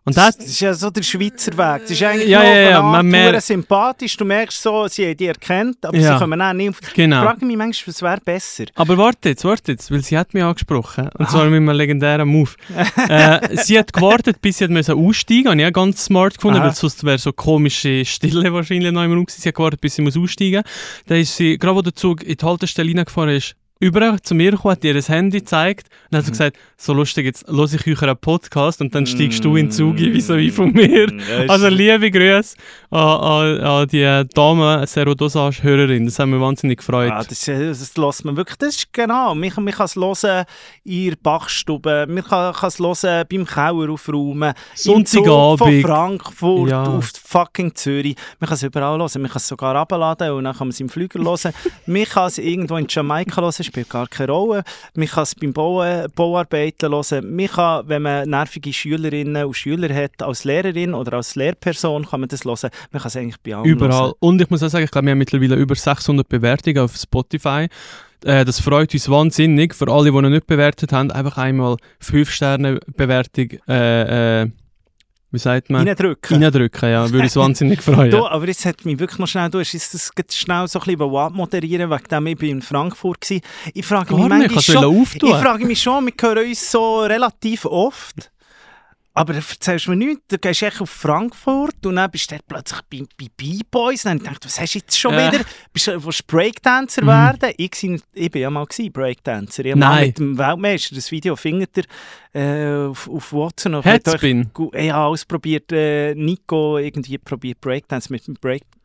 Und das, das, ist ja so der Schweizer Weg. Das ist eigentlich Ja, ja, ja, man mer- hure sympathisch. Du merkst so, sie haben dich erkannt, aber Ja. sie kommen auch nicht auf... Ich genau. frage mich manchmal, was wäre besser? Aber warte jetzt, warte jetzt, weil sie hat mich angesprochen. Und Ah. zwar mit einem legendären Move. äh, sie hat gewartet, bis sie hat müssen aussteigen musste. Habe ich auch ganz smart gefunden, Aha. weil sonst wäre so komische Stille wahrscheinlich noch im Raum gewesen. Sie hat gewartet, bis sie muss aussteigen muss. Dann ist sie, gerade wo der Zug in die Haltestelle reingefahren ist, über zu mir gekommen, hat ihr das Handy gezeigt und hat so Mhm. gesagt, so lustig, jetzt höre ich euch einen Podcast und dann steigst du in den Zug ein, wie so wie von mir. Also liebe Grüße an, an, an die Dame, Serodosage-Hörerin. Das hat mich wahnsinnig gefreut. Ah, das, das, das lässt man wirklich, das ist genau, man, kann- man kann es hören in der Bachstube, man kann, kann es hören beim Keller aufräumen, Zug von Sonntagabend. Frankfurt Ja. auf fucking Zürich, man kann es überall hören, man kann es sogar abladen und dann kann man es im Flüger hören, man kann es irgendwo in Jamaika hören, spielt gar keine Rolle, man kann es beim Bauen, Bauarbeiten hören, man kann, wenn man nervige Schülerinnen und Schüler hat, als Lehrerin oder als Lehrperson kann man das hören, man kann es eigentlich bei allem Überall. hören. Und ich muss auch sagen, ich glaube, wir haben mittlerweile über 600 Bewertungen auf Spotify. Äh, das freut uns wahnsinnig. Für alle, die noch nicht bewertet haben, einfach einmal 5-Sterne-Bewertung, äh, äh, wie sagt man? Reindrücken. Reindrücken, ja. Würde uns wahnsinnig freuen. Du, aber jetzt hat mich wirklich noch schnell, du hast jetzt das schnell so ein bisschen abmoderieren, wegen dem ich bin in Frankfurt war. Ich frage Gar mich nicht, manchmal schon, ich frage mich schon, wir hören uns so relativ oft. Aber dann erzählst du mir nichts, du gehst echt auf Frankfurt und dann bist du dort plötzlich bei, bei B-Boys und dann denkst du, was hast du jetzt schon Ja. wieder? Bist du, willst Breakdancer Mhm. werden? Ich, ich bin ja mal gewesen, Breakdancer. Ich habe mit dem Weltmeister das Video findet ihr äh, auf, auf Headspin. Gu- Ich habe ausprobiert, äh, Nico irgendwie probiert Breakdance mit dem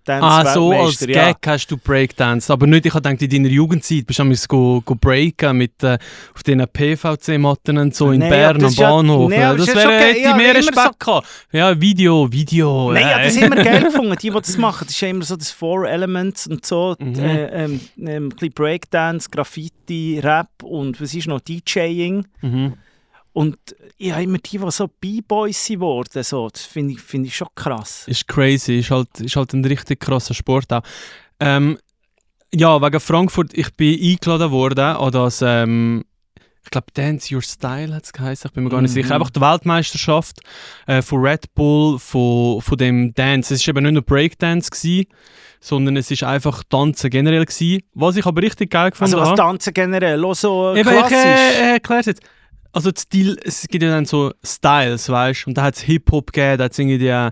Breakdance Ah, so als Gag hast du Breakdance. Aber nicht, ich habe gedacht, in deiner Jugendzeit bist du einmal go, go breaken mit, äh, auf diesen PVC-Matten und so in Nein, Bern am ja- Bahnhof. nein, aber das wäre okay. hätte Ja, mehr Respekt gehabt. Ja, Video, Video. Nein, äh. das immer geil gefunden, die, die das machen. Das ist ja immer so das Four Elements und so. Mhm. Äh, ähm, ähm, ein bisschen Breakdance, Graffiti, Rap und was ist noch, DJing. Mhm. Und ich habe immer die, die so B-Boys geworden so, das finde ich, find ich schon krass. Ist crazy, ist halt, ist halt ein richtig krasser Sport auch. Ähm, ja, wegen Frankfurt, ich bin eingeladen worden an das, ähm, ich glaube Dance Your Style hat es geheißen, ich bin mir gar nicht Mhm. sicher. Einfach die Weltmeisterschaft äh, von Red Bull, von, von dem Dance. Es war eben nicht nur Breakdance, gewesen, sondern es war einfach Tanzen generell. Gewesen. Was ich aber richtig geil gefunden Also was tanzen generell, auch so Eben, ich klassisch. äh, äh, es jetzt. Also Stil, es gibt ja dann so Styles, weißt du? Und da hat es Hip-Hop gegeben, da hat es irgendwie äh,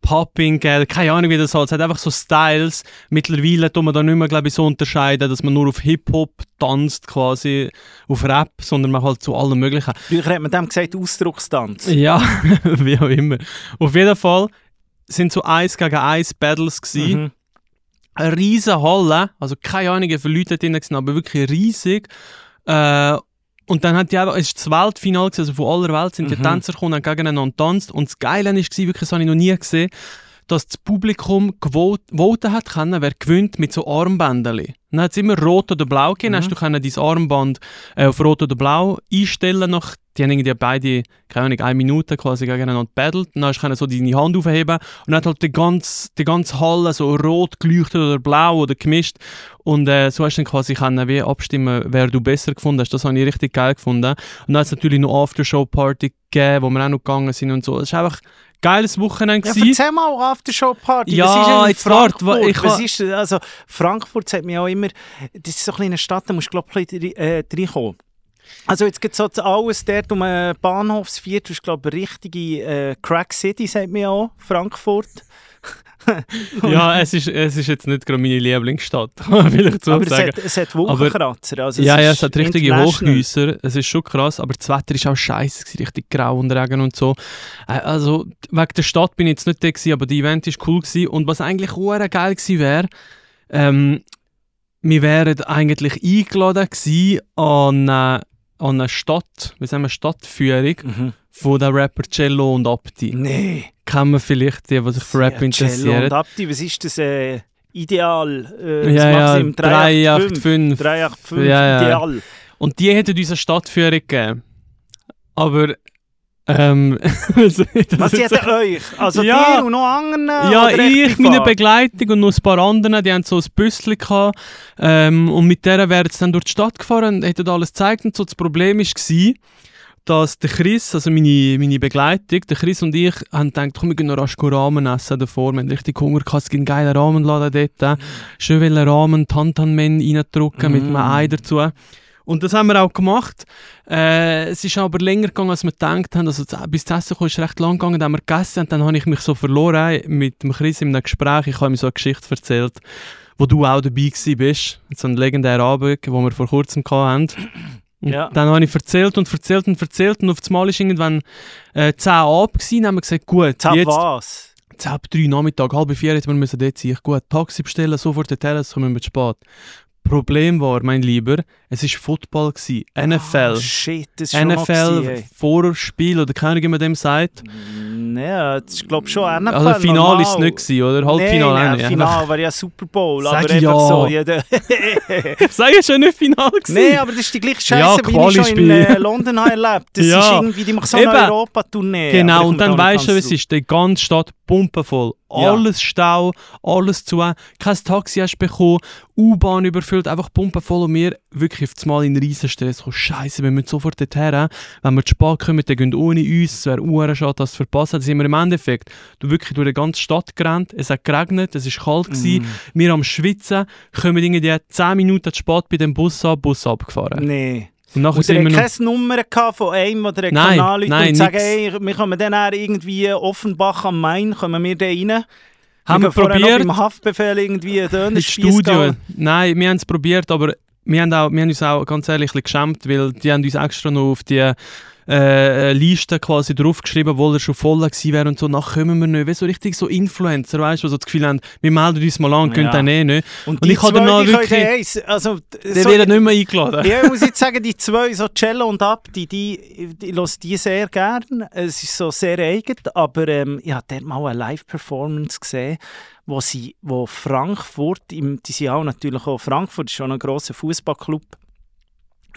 Popping gegeben, keine Ahnung wie das heißt. Es hat einfach so Styles. Mittlerweile tun wir da nicht mehr, glaube ich, so unterscheiden, dass man nur auf Hip-Hop tanzt, quasi auf Rap, sondern man halt zu allem Möglichen. Früher hat man dem gesagt Ausdruckstanz. Ja, wie auch immer. Auf jeden Fall sind so eins gegen eins Battles gewesen Mhm. eine riesige Halle, also keine Ahnung, wie viele Leute drin waren, aber wirklich riesig. Äh, und dann hat die einfach, es war das Weltfinale, gewesen, also von aller Welt sind die Mhm. Tänzer gekommen und gegeneinander getanzt. Und das Geile war, wirklich, das habe ich noch nie gesehen, dass das Publikum voten hat können, wer gewinnt mit so Armbändern. Dann hat es immer rot oder blau gegeben, Mhm. hast du können dein Armband äh, auf rot oder blau einstellen. Nach, die haben irgendwie beide, keine Ahnung, eine Minute quasi gegeneinander battelt. Dann hast du so deine Hand aufheben und dann hat halt die ganze, die ganze Halle so rot geleuchtet oder blau oder gemischt. Und äh, so hast du dann quasi können wie abstimmen, wer du besser gefunden hast. Das habe ich richtig geil gefunden. Und dann hat es natürlich noch Aftershow-Party gegeben, wo wir auch noch gegangen sind und so. Es war einfach ein geiles Wochenende. Ja, gewesen. erzähl mal Aftershow-Party. Ja, ist jetzt Frankfurt? ich was ist, also, Frankfurt sagt mir auch immer, das ist so eine Stadt, da musst du glaube ich äh, reinkommen. Also jetzt gibt es so alles dort um den Bahnhofsviertel, das ist glaube ich richtige äh, Crack City, sagt mir auch, Frankfurt. ja, es ist, es ist jetzt nicht gerade meine Lieblingsstadt, will ich so Aber es sagen. hat, es hat Wolkenkratzer. Also ja, ja, es hat richtige. Hochhäuser. Es ist schon krass, aber das Wetter ist auch scheiße, richtig grau und Regen und so. Äh, Also wegen der Stadt bin ich jetzt nicht da gewesen, aber die Event ist cool gewesen. Und was eigentlich auch geil gewesen wäre, ähm, wir wären eigentlich eingeladen gewesen an, äh, an eine Stadt, wie sagen wir, Stadtführung Mhm. von der Rapper Cello und Abdi. Nee. Kennen wir vielleicht die, die sich für Rap Ja, Cello interessieren? Und Abdi, was ist das äh, Ideal? Äh, Ja, ja, sie im 385? 385. 385 Ja, ja. Ideal. Und die hätten uns eine Stadtführung gegeben. Aber, ähm, was jetzt sagen? euch? Also Ja. dir und noch anderen? Ja, ich, meine? Begleitung und noch ein paar andere, die haben so ein Büsschen gehabt. Ähm, und mit der wären sie dann durch die Stadt gefahren und hätten alles gezeigt und so. Das Problem war, dass der Chris, also meine, meine Begleitung, der Chris und ich, haben gedacht, komm, wir gehen noch rasch Ramen essen davor. Wir haben richtig Hunger gehabt, es gibt einen geilen Ramenladen dort. Schön wollen Ramen, Tantanmen reindrücken mit einem Ei dazu. Und das haben wir auch gemacht. Äh, es ist aber länger gegangen, als wir gedacht haben. Also bis das Essen kam, ist recht lang gegangen. Dann haben wir gegessen und dann habe ich mich so verloren mit dem Chris in einem Gespräch. Ich habe ihm so eine Geschichte erzählt, wo du auch dabei bist. So ein legendärer Abend, wo wir vor kurzem hatten. Ja. Dann habe ich erzählt und erzählt und erzählt und auf einmal war irgendwann äh, 10 ab gewesen. Dann haben wir gesagt, gut, Jetzt ab jetzt was? 10 ab 3 Nachmittag, halb vier hätten wir müssen dort sein. Ich gut, Taxi bestellen, sofort dorthin, sonst kommen wir zu spät. Problem war, mein Lieber, es war Football, gewesen, NFL. Oh, shit, das ist NFL. Vorspiel oder keine Ahnung, wie man dem sagt. Ja, das ist glaube schon NFL. Also Finale ist es nicht gewesen, oder? Halbfinale Nein, nein, nicht. Finale wäre ja Super Bowl. Sag aber ja. einfach so. Jeder Sag ich schon nicht Finale gewesen. Nein, aber das ist die gleiche Scheiße, Ja, wie ich schon in äh, London habe erlebt. Das Ja. ist irgendwie, die machen so eine. Europa-Tournee. Genau, ich und dann weißt du, es ist. Die ganze Stadt pumpenvoll. Ja. Alles Stau, alles zu. Kein Taxi hast du bekommen, U-Bahn überfüllt, einfach pumpenvoll. Und wir wirklich auf einmal in riesen Stress. Oh, Scheiße, wir müssen sofort dorthin. Wenn wir zu spät kommen, dann gehen ohne uns. Es wäre uhren schade, das zu verpassen. Dann sind wir im Endeffekt du wirklich durch die ganze Stadt gerannt. Es hat geregnet, es war kalt. Mm. gewesen. Wir am Schwitzen, kommen irgendwie 10 Minuten zu spät bei dem Bus ab, Bus abgefahren. Nee. Und nachher Und sind wir noch... keine Nummer von einem, der den Nein, Kanal und sagen, hey, wir kommen dann irgendwie Offenbach am Main, kommen wir da rein? Haben wir gehen vorher noch probiert. beim Haftbefehl irgendwie Dönerspieß Studio. gehen. Nein, wir haben es probiert, aber wir haben, auch, wir haben uns auch ganz ehrlich ein geschämt, weil die haben uns extra noch auf die äh, Liste quasi draufgeschrieben, wo er schon voll wäre und so. Nachher kommen wir nicht. Wie so richtig so Influencer, weißt du, die so das Gefühl haben, wir melden uns mal an, Ja. können dann eh nicht. Und, Und die ich habe dann die können wirklich- eins, also, Die so- werden nicht mehr eingeladen. Ja, ich muss jetzt sagen, die zwei, so Cello und Abdi, die, die, höre die sehr gern. Es ist so sehr eigen, aber ähm, ich habe dort mal eine Live-Performance gesehen, wo sie, wo Frankfurt, im, die auch natürlich auch, Frankfurt ist schon ein grosser Fußballclub,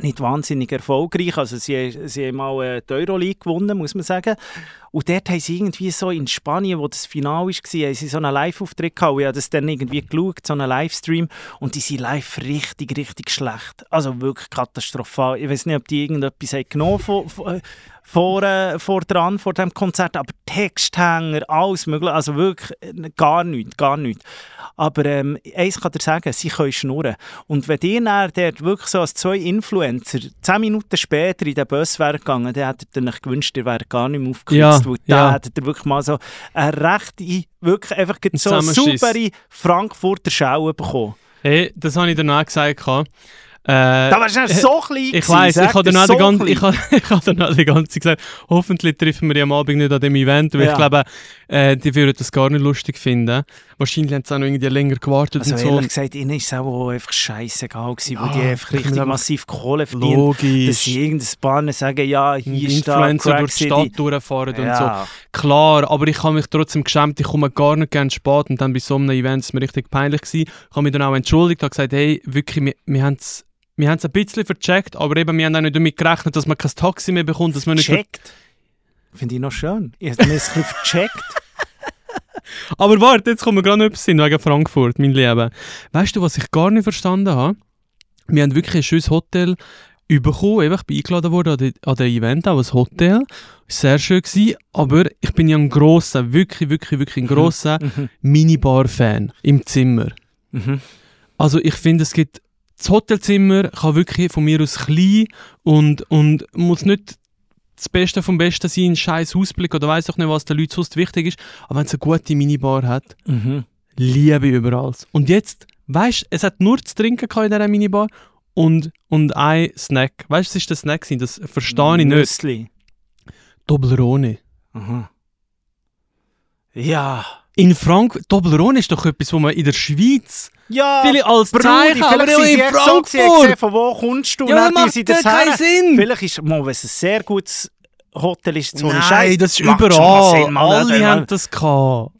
nicht wahnsinnig erfolgreich, also sie, sie haben mal äh, die Euroleague gewonnen, muss man sagen. Und dort haben sie irgendwie so in Spanien, wo das Finale war, haben sie so einen Live-Auftritt gehabt. Ich habe das dann irgendwie geschaut, so einen Livestream. Und die sind live richtig, richtig schlecht. Also wirklich katastrophal. Ich weiß nicht, ob die irgendetwas haben genommen von, von, vor, äh, vor dran, vor dem Konzert. Aber Texthänger, alles mögliche. Also wirklich äh, gar nichts, gar nichts. Aber ähm, eins kann ich dir sagen, sie können schnurren. Und wenn ihr dann dort wirklich so als zwei Influencer zehn Minuten später in den Bus wären gegangen, dann hättet ihr euch gewünscht, ihr wärt gar nicht mehr aufgekürzt. Ja, weil ja. da hättet ihr wirklich mal so eine rechte, wirklich einfach so eine saubere Frankfurter Schau bekommen. Hey, das habe ich dann auch gesagt. Äh, Da warst du so klein Ich weiß, ich habe auch so ganze, ich habe, ich habe dann auch die ganze Zeit gesagt, hoffentlich treffen wir die am Abend nicht an dem Event, weil Ja. ich glaube, äh, die würden das gar nicht lustig finden. Wahrscheinlich haben sie auch noch irgendwie länger gewartet Also und so. ehrlich gesagt, ihnen ist es auch einfach scheißegal gewesen, Ja, die einfach ich richtig massiv Kohle verdienen. Dass Logisch. sie irgendein Bahn sagen, ja, hier ist da Influencer Crack durch die. Stadt durchfahren und so. Ja. Klar, aber ich habe mich trotzdem geschämt, ich komme gar nicht gerne spät und dann bei so einem Event ist es mir richtig peinlich gewesen. Ich habe mich dann auch entschuldigt, habe gesagt, hey, wirklich, wir, wir haben es wir haben es ein bisschen vercheckt, aber eben, wir haben auch nicht damit gerechnet, dass man kein Taxi mehr bekommt, dass man nicht... Checkt. Finde ich noch schön. Ich habe mir es ein bisschen vercheckt. Aber warte, jetzt kommen wir gerade noch etwas hin wegen Frankfurt, mein Lieber. Weißt du, was ich gar nicht verstanden habe? Wir haben wirklich ein schönes Hotel bekommen. Ich bin eingeladen worden an, die, an Event, auch ein Hotel. Sehr schön gewesen, aber ich bin ja ein grosser, wirklich, wirklich, wirklich ein grosser Mhm. Minibar-Fan im Zimmer. Mhm. Also ich finde, es gibt das Hotelzimmer kann wirklich von mir aus klein und, und muss nicht das Beste vom Besten sein, ein scheiß Ausblick oder weiß doch nicht, was den Leuten sonst wichtig ist. Aber wenn es eine gute Minibar hat, Mhm. liebe ich überall. Und jetzt, weißt du, es hat nur zu trinken in dieser Minibar und, und ein Snack. Weißt du, was ist der Snack? Das verstehe ich nicht. Müsli. Toblerone. Mhm. Ja. In Frankfurt, Toblerone ist doch etwas, wo man in der Schweiz Ja, viele als Brudi, Zeichen, aber vielleicht sind sie in echt so Frankfurt. gesehen, von wo kommst du? Ja, dann macht sie das keinen her. Sinn. Vielleicht ist mal, wenn es ein sehr gutes Hotel ist, so ein Nein, das ist überall. Sinn, Alle haben das gehabt.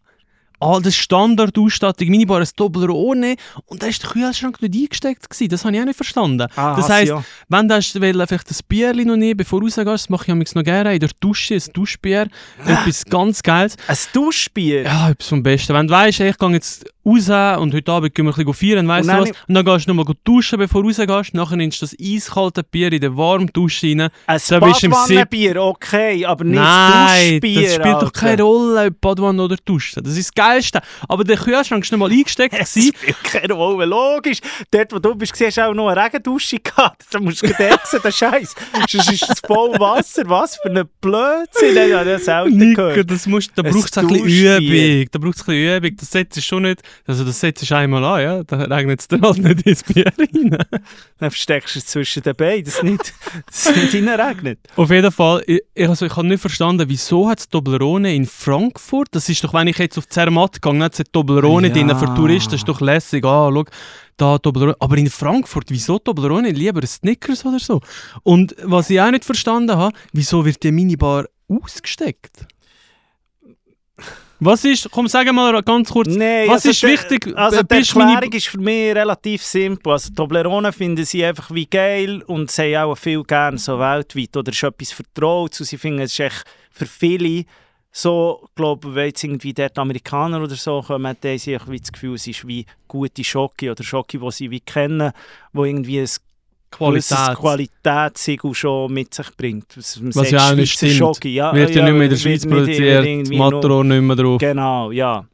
All das Standardausstattung, Minibar, ein Toblerone und da ist der Kühlschrank nicht eingesteckt gewesen. Das habe ich auch nicht verstanden. Ah, das hast heisst, ja. wenn du hast, will, vielleicht ein Bierchen noch nehmen, bevor du rausgehst, das mache ich noch gerne, in der Dusche, ein Duschbier, etwas ganz Geiles. Ein Duschbier? Ja, etwas vom Besten. Wenn du weißt, ich gehe jetzt raus und heute Abend gehen wir ein bisschen feiern, weißt Und du was? Und dann gehst du noch mal gut duschen, bevor du rausgehst. Nachher nimmst du das eiskalte Bier in der warmen Dusche rein. Ein. Badwannenbier, okay, aber nicht Nein, Duschbier. das spielt doch Alter. keine Rolle, ob Badwanne oder Dusche. Das ist das Geilste. Aber der Kühlschrank ist nicht mal eingesteckt. Es gewesen. spielt keine Rolle, logisch. Dort, wo du bist, hast du auch noch eine Regendusche gehabt. Da musst du decken, der Scheiß. Sonst ist es voll Wasser. Was für ein Blödsinn. Ich habe das selten Nico, gehört. das musst, da braucht es ein bisschen. Übung. Da braucht es ein bisschen Übung. Das setzt schon nicht. Also das setzt du einmal an, ja. Da regnet es dann halt nicht ins Bier rein. Dann versteckst du es zwischen den Beinen, dass es nicht, dass es nicht reinregnet. Auf jeden Fall, ich, also ich habe nicht verstanden, wieso hat es Toblerone in Frankfurt? Das ist doch, wenn ich jetzt auf Zermatt gehe, hat es Toblerone Ja. drin für Touristen, das ist doch lässig. Ah, schau, da Toblerone. Aber in Frankfurt, wieso Toblerone? Lieber Snickers oder so. Und was ich auch nicht verstanden habe, wieso wird die Minibar ausgesteckt? Was ist, komm, sag mal ganz kurz, Nein, was also ist der- wichtig? Also die Erklärung ist für mich relativ simpel. Also Toblerone finden sie einfach wie geil und sie haben auch viel gerne so weltweit. Oder es ist etwas Vertrautes und sie finden, es ist echt für viele so, glaube wenn jetzt irgendwie dort Amerikaner oder so kommen, dann haben sie das Gefühl, es ist wie gute Schoki oder Schoki, die sie wie kennen, wo irgendwie ein Qualität. Qualitätssiegel schon mit sich bringt. Was, man Was sagt, ja auch nicht Schweizer stimmt. Schoki. Ja, Wird ja, nicht mehr in der Schweiz produziert, Matterhorn nicht mehr drauf. Genau, ja.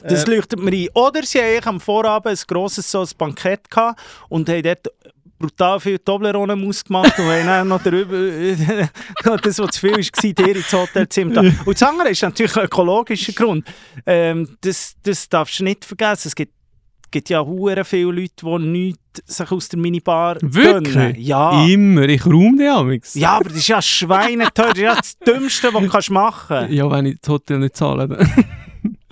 Das leuchtet mir ein. Oder sie haben am Vorabend ein grosses so ein Bankett gehabt und haben dort brutal viel Toblerone-Maus gemacht und haben dann noch darüber, das, was zu viel war, dir ins Hotelzimmer. Und das andere ist natürlich ein ökologischer Grund. Ähm, das, das darfst du nicht vergessen. Es gibt, gibt ja hure viele Leute, die nichts sich aus der Minibar Wirklich? gönnen. Ja. Immer, ich räume die amigs. ja, aber das ist ja schweineteuer. Das ist ja das Dümmste, was du kannst machen kannst. Ja, wenn ich das Hotel nicht zahle.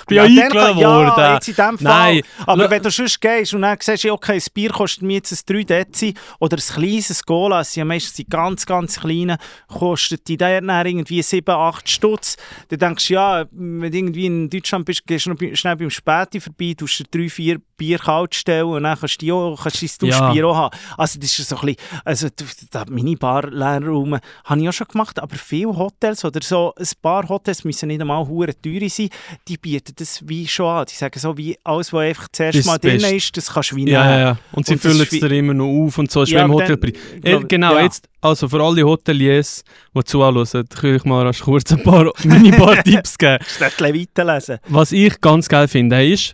ich bin ja, dann eingeladen kann- Ja, worden. jetzt in dem Fall. Nein, Aber la- wenn du sonst gehst und dann siehst, ja, okay, das Bier kostet mir jetzt ein 3 Dezi oder ein kleines Cola, es sind ja meistens die ganz, ganz kleinen, kostet die dann irgendwie 7, 8 Stutz. Dann denkst du, ja, wenn du irgendwie in Deutschland bist, gehst du noch schnell beim Späti vorbei, tust dir 3, 4 Bier kalt stellen und dann kannst du auch, kannst dein Ja. Duschbier auch haben. Also das ist so ein bisschen, also der Minibar Leerraum habe ich auch schon gemacht, aber viele Hotels oder so, ein paar Hotels müssen nicht einmal hure teuer sein, die bieten das wie schon an. Die sagen so, wie alles, was einfach zuerst Das mal ist drin best. ist, das kannst du wie Ja, nehmen. ja, ja. Und sie Und füllen es dir immer noch auf und so, ist Ja, Hotelpreis. dann- Äh, genau, ja. jetzt, also für alle Hoteliers, die zuhören, kann ich mal kurz ein paar Minibar-Tipps geben. Weiterlesen. Was ich ganz geil finde, ist,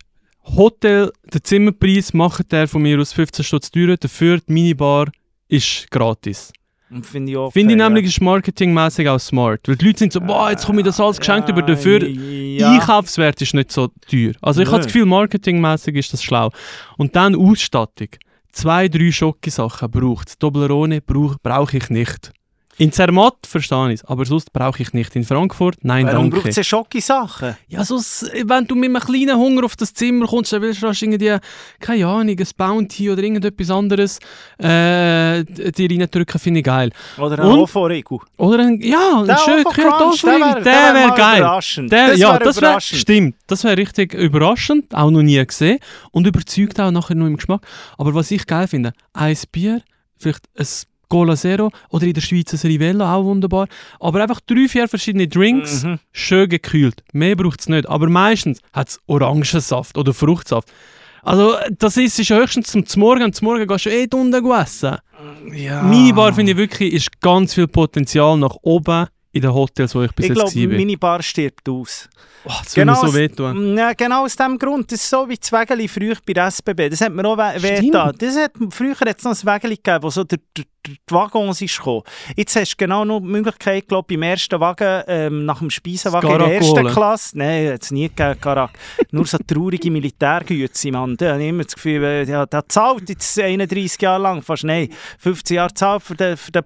Hotel, der Zimmerpreis macht der von mir aus 15 Stutz teurer, dafür die Minibar ist gratis. Finde ich auch Finde ich nämlich ist marketingmäßig auch smart. Weil die Leute sind so, boah, jetzt komme ich das alles geschenkt Ja, über dafür. ja. Einkaufswert ist nicht so teuer. Also ich habe das Gefühl, marketingmäßig ist das schlau. Und dann Ausstattung. Zwei, drei Schokisachen braucht es. Toblerone brauche brauch ich nicht. In Zermatt verstehe ich es, aber sonst brauche ich nicht. In Frankfurt, nein, Warum braucht danke. es ja Schocke-Sachen? Ja, sonst, wenn du mit einem kleinen Hunger auf das Zimmer kommst, dann willst du rasch irgendwie, keine Ahnung, ein Bounty oder irgendetwas anderes äh, dir reindrücken, finde ich geil. Oder ein? Ofo-Riegel? Oder ein, ja, ein Der schön Ofo Crunch, der wär- wär wäre mal geil. überraschend. Der, Das ja, wär das überraschend. stimmt, das wäre richtig überraschend, auch noch nie gesehen und überzeugt auch nachher noch im Geschmack. Aber was ich geil finde, ein Bier, vielleicht ein Cola Zero oder in der Schweiz ein Rivella, auch wunderbar. Aber einfach drei, vier verschiedene Drinks, Mhm. schön gekühlt. Mehr braucht es nicht. Aber meistens hat es Orangensaft oder Fruchtsaft. Also, das ist, ist höchstens zum Morgen. Und zum Morgen gehst du eh die unten essen. Ja. Minibar finde ich wirklich, ist ganz viel Potenzial nach oben in den Hotels, wo ich bis Ich jetzt glaube, war. Minibar stirbt aus. Oh, das mir so wehtun. Ja, genau aus dem Grund. Das ist so wie das Wägeli früher bei der SBB. Das hat mir auch we wehgetan. Das hat, früher hat es noch ein Wägeli gegeben, wo so der, der, der die Waggons ist gekommen. Jetzt hast du genau noch die Möglichkeit, glaube beim ersten Wagen, ähm, nach dem Speisenwagen in der ersten. Klasse. Nein, hat es nie gegeben, Garak. Nur so traurige Militärgüte, Mann. Da habe ich immer das Gefühl, äh, der, der zahlt jetzt 31 Jahre lang, fast nein, 15 Jahre zahlt für den, für den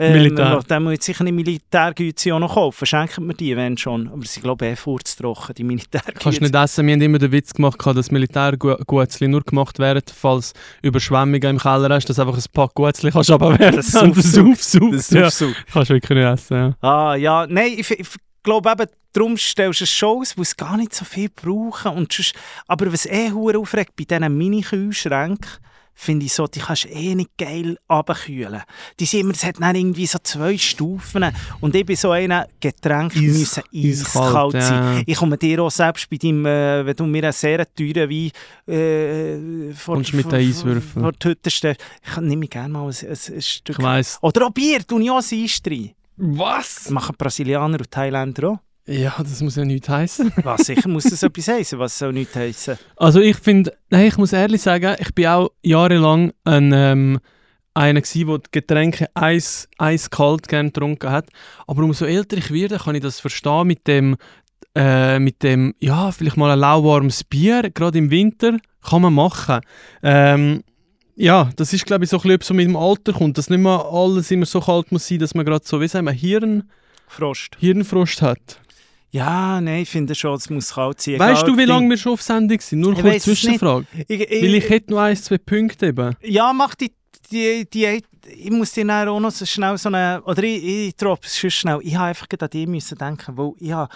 Ähm, Militär. Dann muss ich sicher eine Militärgüte auch noch kaufen. Schenken wir die, wenn schon. Aber sie glaube eh furztrocken, die Militärgüte. Kannst du nicht essen. Wir haben immer den Witz gemacht, dass Militärgutzli nur gemacht werden, falls Überschwemmungen im Keller hast, dass einfach ein paar Gutzli kannst runterwerfen Das und das. Das Ja, kannst du wirklich nicht essen, ja. Ah, ja, nein, ich, ich, glaube eben, darum stellst du es schon aus, weil es gar nicht so viel brauchen. Und sonst, aber was eh aufregt bei diesen Mini-Kühlschränken, finde ich so, die kannst du eh nicht geil abkühlen. Die sind immer, es hat dann irgendwie so zwei Stufen. Und ich bin so einer, Getränke Eis- müssen eiskalt eiskalt, sein. ja. Ich komme dir auch selbst bei deinem, äh, wenn du mir einen sehr teuren Wein äh, vor, Kommst mit vor- den vor- Eiswürfeln. vor die Hütte stellst, ich nehme gerne mal ein, ein, ein Stück. Oder auch Bier, tue ich auch ein Eis rein. Was? Das machen Brasilianer und Thailänder auch. Ja, das muss ja nichts heißen. Was, sicher muss das etwas heißen, was soll nicht heißen. Also ich finde, nein, ich muss ehrlich sagen, ich bin auch jahrelang ein, ähm, einer gewesen, der die Getränke eis, eiskalt gerne getrunken hat. Aber umso älter ich werde, kann ich das verstehen mit dem, äh, mit dem, ja, vielleicht mal ein lauwarmes Bier, gerade im Winter, kann man machen. Ähm, ja, das ist glaube ich so ein bisschen, so mit dem Alter kommt, dass nicht mehr alles immer so kalt muss sein, dass man gerade so, wie sagen wir, Hirn, Frost. Hirnfrost hat. Ja, nein, ich finde schon, es muss kalt sein. Weißt du, wie lange wir schon auf Sendung sind? Nur Ich kurz es Zwischenfrage. Ich, Weil ich hätte noch ein, zwei Punkte eben. Ja, mach die, die, die, ich muss dir auch noch so schnell so eine, oder ich, ich droppe es schon schnell, ich habe einfach an die müssen denken, weil ich habe,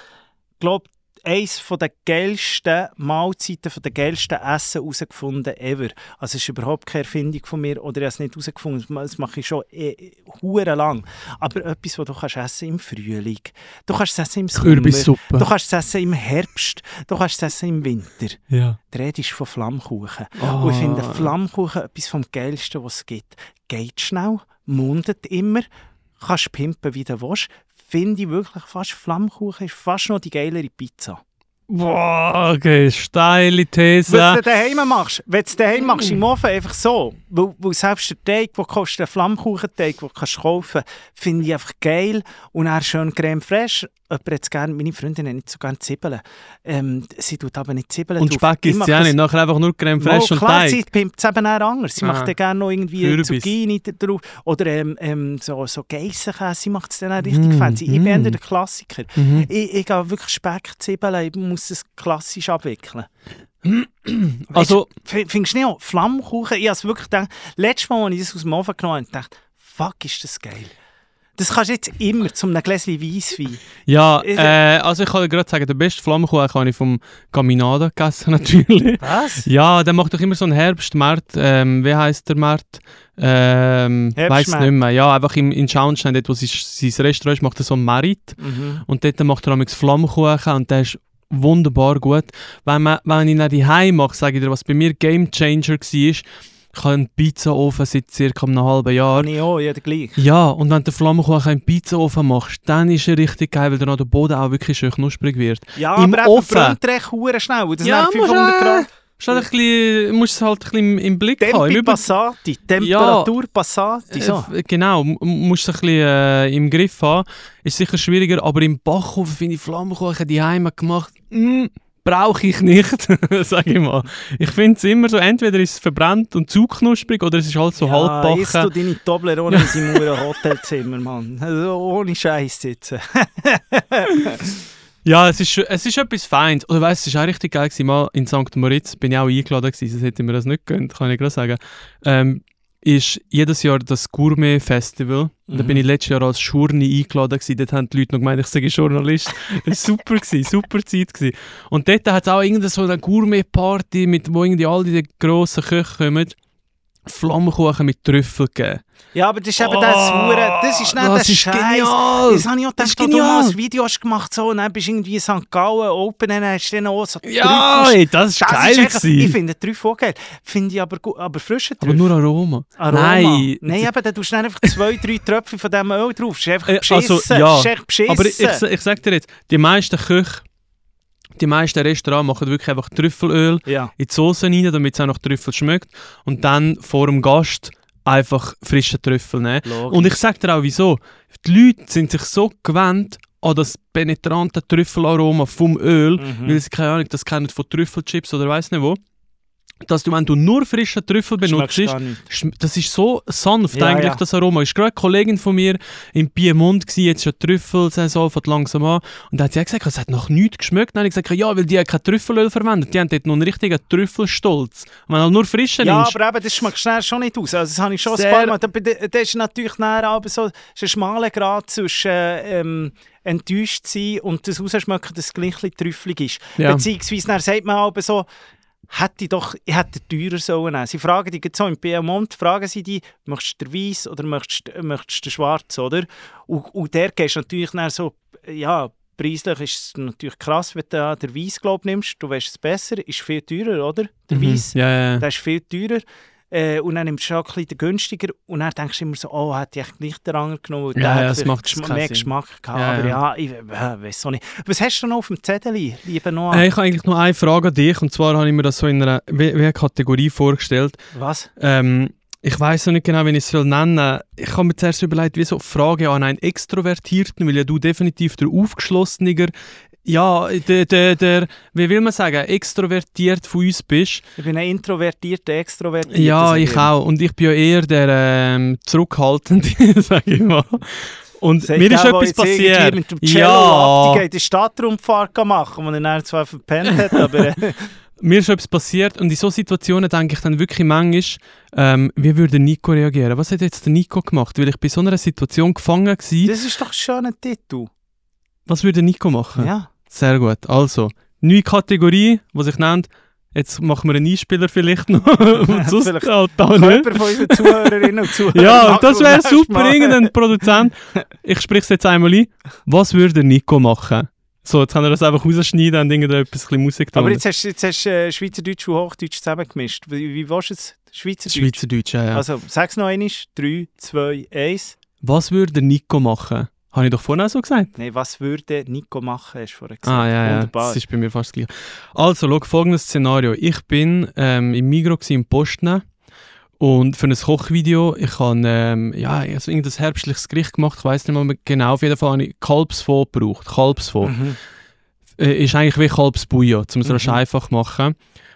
glaube eines der geilsten Mahlzeiten, von der geilsten Essen herausgefunden ever. Also es ist überhaupt keine Erfindung von mir oder ich habe es nicht herausgefunden, das mache ich schon eh, hure lang. Aber etwas, was du kannst essen im Frühling, du kannst es essen im Sommer, Kürbissuppe. du kannst es essen im Herbst, du kannst es essen im Winter. Ja. Die Rede ist von Flammkuchen. Oh. Und ich finde Flammkuchen etwas vom Geilsten, was es gibt. Geht schnell, mundet immer, kannst pimpen, wie du willst. Finde ich wirklich fast, Flammkuchen ist fast noch die geilere Pizza. Boah, okay, steile These. Was du daheim machst, wenn du daheim machst, im Ofen einfach so, weil, weil selbst der Teig, den kostet, der Flammkuchenteig, den du kannst kaufen finde ich einfach geil. Und dann schön Creme fraiche. Jemand hat gerne, meine Freundin hat nicht so gerne Zwiebeln. Ähm, sie tut aber nicht Zwiebeln und drauf. Speck Ich ist ja das- nicht. Nachher einfach nur Creme fraiche und klar, Teig. sie pimpt es eben auch anders. Sie Ah. macht dann gerne noch irgendwie Kürbis. Zucchini drauf. Oder ähm, ähm, so, so Geissenkäse. Sie macht es dann auch richtig Mm, fancy. Ich bin mm. eher der Klassiker. Mhm. Ich, ich gehe wirklich Speck, Zwiebeln, ich muss es klassisch abwickeln. Also, F- Findest du nicht auch? Flammkuchen? Ich habe es wirklich gedacht, letztes Mal, als ich das aus dem Ofen genommen habe, dachte fuck, ist das geil. Das kannst du jetzt immer zum einem Gläschen Weisswein. ja, äh, also ich kann dir gerade sagen, der beste Flammkuchen habe ich vom Caminada gegessen, natürlich. Was? Ja, der macht doch immer so einen Herbstmarkt. Ähm, wie heißt der Markt? Ähm, weiß nicht mehr. Ja, einfach im, in Schauenstein, dort wo sein, sein Restaurant ist, macht er so einen Marit. Mhm. Und dort macht er manchmal Flammkuchen und der ist wunderbar gut. Wenn, man, wenn ich ihn die Heim mache, sage ich dir, was bei mir Game Changer war, ich habe einen Pizzaofen seit circa einem halben Jahr. Ich auch, jeder gleich. Ja, und wenn du den Flammkuchen im Pizzaofen machst, dann ist er richtig geil, weil dann der Boden auch wirklich schön knusprig wird. Ja, Im aber er Ofen. verbrennt recht schnell. Das Ja, sind dann musst 500 du- Grad. Musst halt ein bisschen, musst es halt ein bisschen im- Blick haben. Im Tempi passati, Temperatur passati. So. Äh, genau, musst du ein bisschen äh, im Griff haben. Ist sicher schwieriger, aber im Backofen finde ich Flammkuchen die Heime gemacht. Mm, Brauche ich nicht, sage ich mal. Ich finde es immer so, entweder ist es verbrannt und zu knusprig oder es ist halt so ja, isst du halbbacken. deine Toblerone in Uhren Hotelzimmer, Mann. Also ohne Scheiß sitzen. Ja, es ist, es ist etwas Feins. Oder weißt du, es war auch richtig geil. Gewesen. Mal in St. Moritz bin ich auch eingeladen, gewesen, sonst hätte ich mir das nicht gegönnt, kann ich gerade sagen. Ähm, ist jedes Jahr das Gourmet-Festival. Da Mhm. bin ich letztes Jahr als Schurni eingeladen. Gewesen. Dort haben die Leute noch gemeint, ich sage Journalist. Das war super, gewesen, super Zeit. Gewesen. Und dort hat es auch irgendeine so eine Gourmet-Party, mit, wo irgendwie all die grossen Köche kommen. Flammkuchen mit Trüffel gegeben. Ja, aber das ist eben das Hure. Das ist nicht das der ist Scheiß. Das habe ich auch Das ist gedacht, du mal ein Video hast gemacht so, und dann bist du irgendwie in St. Gallen Open, dann hast du dann auch so Ja, ey, das war Das geil. ist echt, ich finde Trüffel auch geil. Finde ich aber gut, aber frische aber Trüffel. nur Aroma. Aroma. Nein. Nein, eben, dann tust du einfach zwei, drei Tröpfchen von diesem Öl drauf. Das ist einfach Äh, beschissen. also, ja. Das ist echt beschissen. Aber ich, ich, ich sag dir jetzt, die meisten Köche, die meisten Restaurants machen wirklich einfach Trüffelöl ja. in die Soße rein, damit es auch nach Trüffel schmeckt. Und dann vor dem Gast einfach frische Trüffel nehmen. Logisch. Und ich sag dir auch wieso. Die Leute sind sich so gewöhnt an das penetrante Trüffelaroma vom Öl, Mhm. weil sie keine Ahnung, das kennen von Trüffelchips oder weiß nicht wo. Dass du, wenn du nur frischen Trüffel benutzt, Das ist so sanft Ja, eigentlich, ja. das Aroma. Ist gerade eine Kollegin von mir im Piemont gsi, jetzt schon Trüffelsaison, fängt langsam an. Und da hat sie auch gesagt, es hat noch nichts geschmeckt. Dann habe ich gesagt, ja, weil die haben kein Trüffelöl verwendet. Die haben dort noch einen richtigen Trüffelstolz. Und wenn du nur frischen Ja, nimmst, aber eben, das schmeckt schnell schon nicht aus. Also, das habe ich schon ein paar Mal. Da, da ist natürlich näher aber so ist ein schmaler Grad zwischen äh, ähm, enttäuscht sein und das rausschmecken, dass es gleich ein trüffelig ist. Ja. Beziehungsweise dann sagt man aber so, hätte ich doch, ich hätte teurer sollen nehmen. Sie fragen die gerade so im Piemont, fragen sie die, möchtest du den Weiss oder möchtest, du- möchtest du den Schwarz, oder? Und, und der gehst natürlich dann so, ja, preislich ist es natürlich krass, wenn du den Weiss, glaub, nimmst, du weißt es besser, ist viel teurer, oder? Der Mhm. Weiss. Ja, ja. Der ist viel teurer. Äh, und dann nimmst du auch ein bisschen günstiger. Und dann denkst du immer so, oh, hätte ich gleich den anderen genommen. weil Ja, der ja, hat macht keinen mehr. Geschmack gehabt. Ja, aber ja. ich äh, weiß auch nicht. Was hast du noch auf dem Zettel, lieber Noah? Äh, ich habe eigentlich noch eine Frage an dich. Und zwar habe ich mir das so in einer wie, wie eine Kategorie vorgestellt. Was? Ähm, ich weiß noch nicht genau, wie ich es nennen soll. Ich habe mir zuerst überlegt, wie so Frage an einen Extrovertierten, weil ja du definitiv der aufgeschlossener, ja, der, der, der, wie will man sagen, extrovertiert von uns bist. Ich bin ein introvertierter, extrovertierter. Ja, sag ich auch. Und ich bin ja eher der ähm, zurückhaltende, sage ich mal. Und mir ist etwas passiert. Mit dem Cello Ja, abgeht, die Stadtrundfahrt machen, wo er dann zwar verpennt hat, aber äh, mir ist etwas passiert und in solchen Situationen denke ich dann wirklich manchmal, ähm, wie würde Nico reagieren? Was hat jetzt der Nico gemacht? Weil ich bei so einer Situation gefangen war. das ist doch ein schöner Titel. Was würde Nico machen? Ja. Sehr gut. Also, neue Kategorie, die sich nennt, jetzt machen wir einen Einspieler vielleicht noch. und sonst Vielleicht halt Kann nicht. von unseren Zuhörerinnen und Zuhörern Ja, das wäre super, irgendein Produzent. Ich spreche es jetzt einmal ein. Was würde Nico machen? So, jetzt kann er das einfach rausschneiden und irgendetwas ein Musik Aber tun. jetzt hast, jetzt hast du äh, Schweizerdeutsch und Hochdeutsch zusammengemischt. Wie, wie warst du es? Schweizerdeutsch? Schweizerdeutsch, ja, ja. Also, sag's noch einmal. 3, 2, 1. Was würde Nico machen? Habe ich doch vorhin auch so gesagt. Nein, was würde Nico machen, hast du vorher gesagt. Ah, ja, ja. Wunderbar. Das ist bei mir fast gleich. Also, schau, folgendes Szenario. Ich bin ähm, im Migro im Posten und für ein Kochvideo, ich habe ähm, ja, also irgendein herbstliches Gericht gemacht, ich weiß nicht mehr genau, auf jeden Fall habe ich Kalbsfond gebraucht. Kalbsfond. Mhm. Äh, ist eigentlich wie Kalbsbouillon, um es Mhm. einfach machen.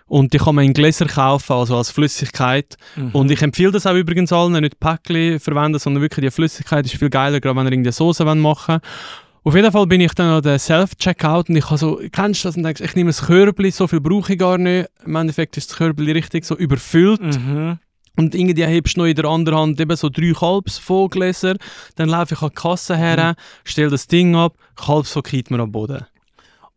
Und die kann man in Gläser kaufen, also als Flüssigkeit. Mhm. Und ich empfehle das auch übrigens allen, nicht Päckchen verwenden, sondern wirklich die Flüssigkeit ist viel geiler, gerade wenn ihr irgendeine Soße machen wollt. Auf jeden Fall bin ich dann an der Self-Checkout und ich habe so, kennst du das und denkst, ich nehme ein Körbli, so viel brauche ich gar nicht. Im Endeffekt ist das Körbli richtig so überfüllt Mhm. und irgendwie hebst du noch in der anderen Hand eben so drei Kalbsfondgläser, dann laufe ich an die Kasse her, stelle das Ding ab, Kalbsfond kriegt mir am Boden.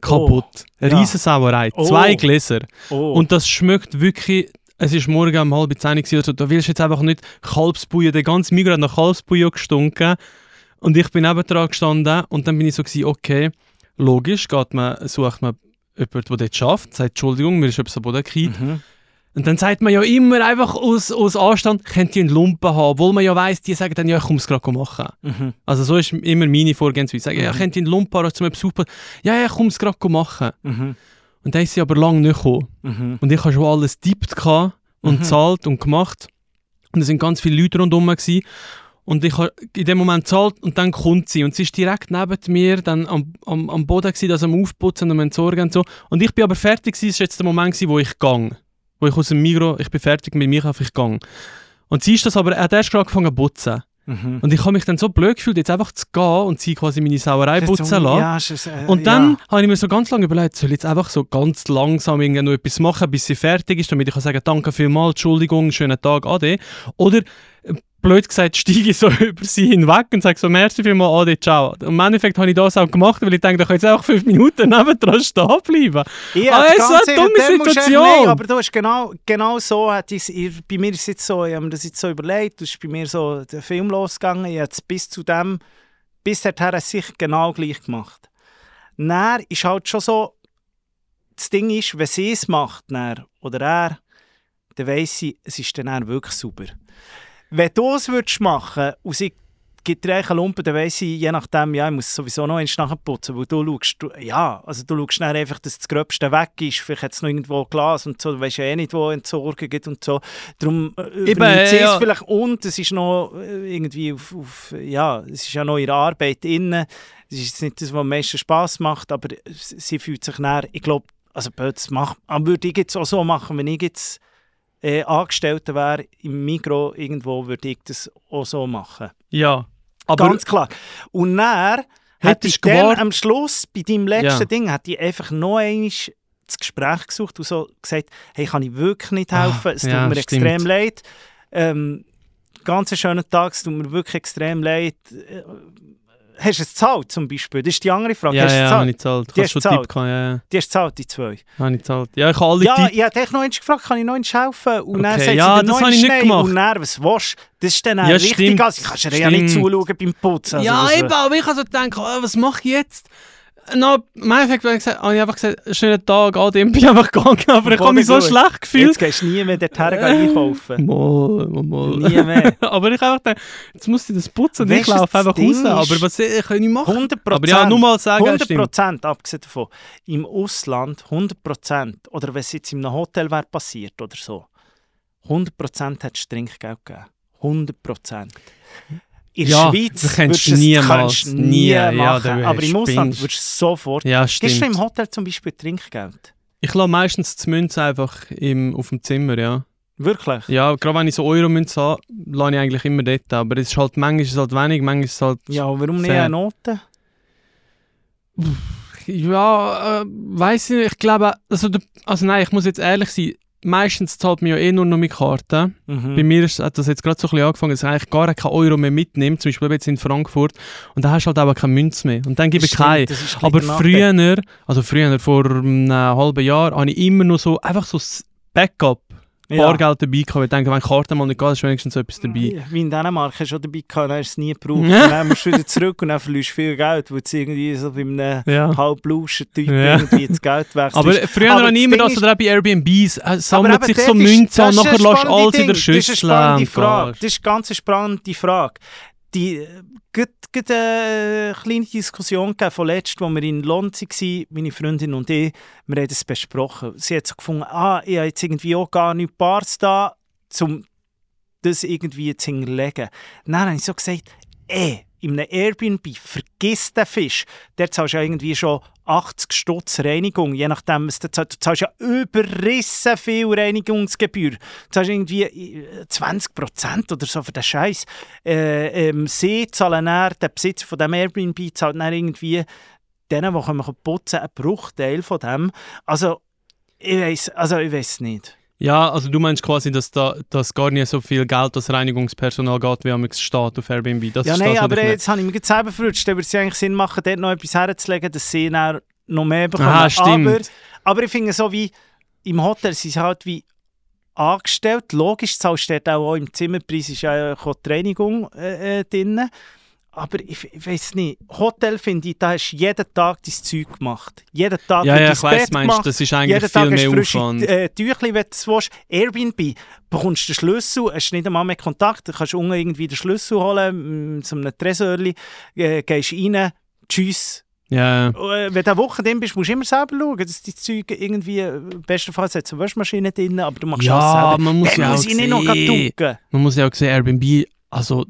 Kaputt. Eine Ja. riesen Sauerei. Oh. Zwei Gläser. Oh. Und das schmeckt wirklich. Es ist morgen um halb zehn oder so. Da willst du jetzt einfach nicht Kalbsbouillon. Der ganze Migros hat nach Kalbsbouillon gestunken. Und ich bin neben dran gestanden und dann bin ich so gewesen, okay, logisch, geht man, sucht man jemanden, der dort schafft, sagt, Entschuldigung, mir ist etwas am Boden gefallen. Mhm. Und dann sagt man ja immer einfach aus, aus Anstand, könnt ihr einen Lumpen haben, obwohl man ja weiss, die sagen dann, ja, ich komme es gerade machen. Mhm. Also so ist immer meine Vorgehensweise. Sagen, ja, Mhm. könnt ihr einen Lumpen haben, zum etwas aufbauen? Ja, ja, ich komme es gerade machen. Mhm. Und dann ist sie aber lange nicht gekommen. Mhm. Und ich habe schon alles tippt und Mhm. gezahlt und gemacht. Und es sind ganz viele Leute rundherum. Gewesen. Und ich habe in dem Moment gezahlt und dann kommt sie. Und sie ist direkt neben mir dann am, am, am Boden, gewesen, also am Aufputzen und am Entsorgen und so. Und ich bin aber fertig gewesen. Es war jetzt der Moment, gewesen, wo ich gang. Wo ich aus dem Migro, ich bin fertig mit mir, einfach ich gang. Und sie ist das aber, er hat erst gerade angefangen zu putzen. Mhm. Und ich habe mich dann so blöd gefühlt, jetzt einfach zu gehen und sie quasi meine Sauerei putzen so- lassen. Ja, ist, äh, Und dann ja. habe ich mir so ganz lange überlegt, soll ich jetzt einfach so ganz langsam irgendwie noch etwas machen, bis sie fertig ist, damit ich kann sagen, danke vielmals, Entschuldigung, schönen Tag, Ade. Oder, blöd gesagt, steige ich so über sie hinweg und sage so, merci vielmals, Ade, ciao. Und Im Endeffekt habe ich das auch gemacht, weil ich denke, ich kann jetzt einfach fünf Minuten nebendran stehen bleiben. Ja, Ah, die es ist eine dumme du echt- Situation. Nein, aber du hast genau, genau so, hat ich- bei mir ist es jetzt so, ich habe mir das jetzt so überlegt, es ist bei mir so der Film losgegangen, ich habe bis zu dem, bis dorthin sicher genau gleich gemacht. Dann ist halt schon so, das Ding ist, wenn sie es macht, dann, oder er, dann weiss sie, es ist dann auch wirklich sauber. Wenn du es würdest machen und sie gibt dir einen Lumpen, dann weiss ich, je nachdem, ja, ich muss sowieso noch eins nachher putzen, weil du schaust, du, ja, also du schaust dann einfach, dass das Gröbste weg ist, vielleicht hat es noch irgendwo Glas und so, du weißt ja eh nicht, wo Entsorgen gibt und so, darum äh, übernimmt sie es vielleicht und es ist noch äh, irgendwie auf, auf, ja, es ist ja noch ihre Arbeit innen, es ist nicht das, was am meisten Spass macht, aber sie fühlt sich näher, ich glaube, also das macht, würde ich jetzt auch so machen, wenn ich jetzt äh, Angestellter wäre im Mikro irgendwo, würde ich das auch so machen. Ja. Aber Ganz klar. Und dann hätte ich dann am Schluss, bei deinem letzten Ja. Ding, hätte ich einfach noch einmal das Gespräch gesucht und so gesagt, hey, kann ich wirklich nicht Ah, helfen? es tut ja, mir stimmt. extrem leid. Ähm, ganz schönen Tag, es tut mir wirklich extrem leid. Hast du es gezahlt zum Beispiel? Das ist die andere Frage. ja, hast du ja, habe ich gezahlt. Die habe hast schon du Tipp gezahlt? gehabt, ja, ja. Die hast du gezahlt, die zwei. Habe ich gezahlt. Ja, ich habe alle Ja, Tipps. ich habe dich noch einmal gefragt, kann ich noch einmal helfen? Und dann Okay, sagt ja, sie das habe ich nicht gemacht. Und dann, was willst du? Das ist dann auch Ja, richtig, stimmt. also kannst du dir ja nicht zuschauen beim Putzen. Also, ja, eben, aber ich habe so gedacht, oh, was mache ich jetzt? Na, im Endeffekt habe ich, gesagt, habe ich einfach gesagt, schönen Tag, an dem bin ich einfach gegangen, aber ich habe mich so gut. schlecht gefühlt. Jetzt gehst du nie mehr dorthin einkaufen. Mal, mal, mal. Nie mehr. aber ich habe einfach gedacht, jetzt muss ich das putzen und ich du, laufe einfach raus. Aber was ich, kann ich machen? 100 Aber ja, nur mal sagen, 100 stimmt. Prozent, abgesehen davon. Im Ausland 100 Prozent. Oder wenn es jetzt in einem Hotel wäre passiert oder so. 100 Prozent hättest du Trinkgeld gegeben. 100 Prozent. In der Ja, Schweiz du kannst du nie nie, ja, machen. da aber im Ausland würdest du sofort. Ja, Gibst du im. Hotel zum Beispiel Trinkgeld? Ich lasse meistens die Münze einfach im, auf dem Zimmer, ja. Wirklich? Ja, gerade wenn ich so Euro-Münze habe, lasse ich eigentlich immer dort. Aber es ist halt, manchmal ist es halt wenig, manchmal ist es halt... Ja, warum nicht eine Note? Ja, äh, weiß ich nicht. Ich glaube, also, also nein, ich muss jetzt ehrlich sein. Meistens zahlt man ja eh nur noch mit Karten. Mhm. Bei mir ist, hat das jetzt gerade so ein bisschen angefangen, dass ich eigentlich gar keinen Euro mehr mitnehme. Zum Beispiel jetzt in Frankfurt. Und dann hast du halt aber keine Münze mehr. Und dann gebe ich keine. Aber früher, also früher, vor einem halben Jahr, habe ich immer noch so, einfach so Backup. Bargeld dabei gehabt. weil Ich denke, wenn die Karte mal nicht geht, ist wenigstens etwas dabei. Wie in Dänemark hast du schon dabei gehabt, dann hast du es nie gebraucht. und dann musst du wieder zurück und dann verlierst du viel Geld, weil du irgendwie so bei einem Ja. halblauschen Typ Ja. irgendwie das Geld wechselst. Aber früher Aber das, ist- oder auch bei Airbnbs, äh, sammelt sich so Münzen und nachher lässt alles in der Ding. Das ist eine spannende Frage. Das ist eine ganz spannende Frage. Die, äh, gut, gut, äh, eine kleine Diskussion von letztem, wo wir in London waren, meine Freundin und ich, wir haben das besprochen. Sie hat so gefunden, ah, ich habe jetzt irgendwie auch gar nichts Bares da, um das irgendwie zu hinterlegen. Dann habe ich so gesagt, ey, in einem Airbnb, vergiss den Fisch. Der zahlst du ja irgendwie schon 80 Stutz Reinigung, je nachdem, was du zahlst. Du zahlst ja überrissen viel Reinigungsgebühr. Du zahlst irgendwie äh, 20 Prozent oder so für den Scheiß. Äh, ähm, sie zahlen dann, der Besitzer von dem Airbnb zahlt dann irgendwie denen, die putzen, einen Bruchteil von dem. Also, ich weiß also ich weiß nicht. Ja, also du meinst quasi, dass da dass gar nicht so viel Geld als Reinigungspersonal geht, wie am steht auf Airbnb. Das ja, nein, das, aber ich jetzt habe ich mich selber verrutscht. Da würde es eigentlich Sinn machen, dort noch etwas herzulegen, dass sie dann noch mehr bekommen. Aha, stimmt. Aber, aber ich finde so wie im Hotel sind sie halt wie angestellt. Logisch, zahlst du dort auch, auch im Zimmerpreis ist ja auch die Reinigung äh, äh, drin. Aber ich, ich weiß nicht, Hotel finde ich, da hast du jeden Tag dein Zeug gemacht. Jeden Tag Ja, ja, ich weiss, Bett meinst gemacht. das ist eigentlich Jeden Tag viel du mehr frische Aufwand. äh, Tüchli, wenn du es willst. Airbnb, bekommst du den Schlüssel, hast nicht einmal mehr Kontakt, du kannst unten irgendwie den Schlüssel holen, mm, zu einem Tresorli, äh, gehst rein, tschüss. Ja, Äh, wenn du eine Woche drin bist, musst du immer selber schauen, dass die Zeug irgendwie, äh, bestenfalls hat es eine Waschmaschine drin, aber du machst alles ja selber. man muss Dann ja auch muss nicht noch sehen. Man muss ja auch sehen, Airbnb, also,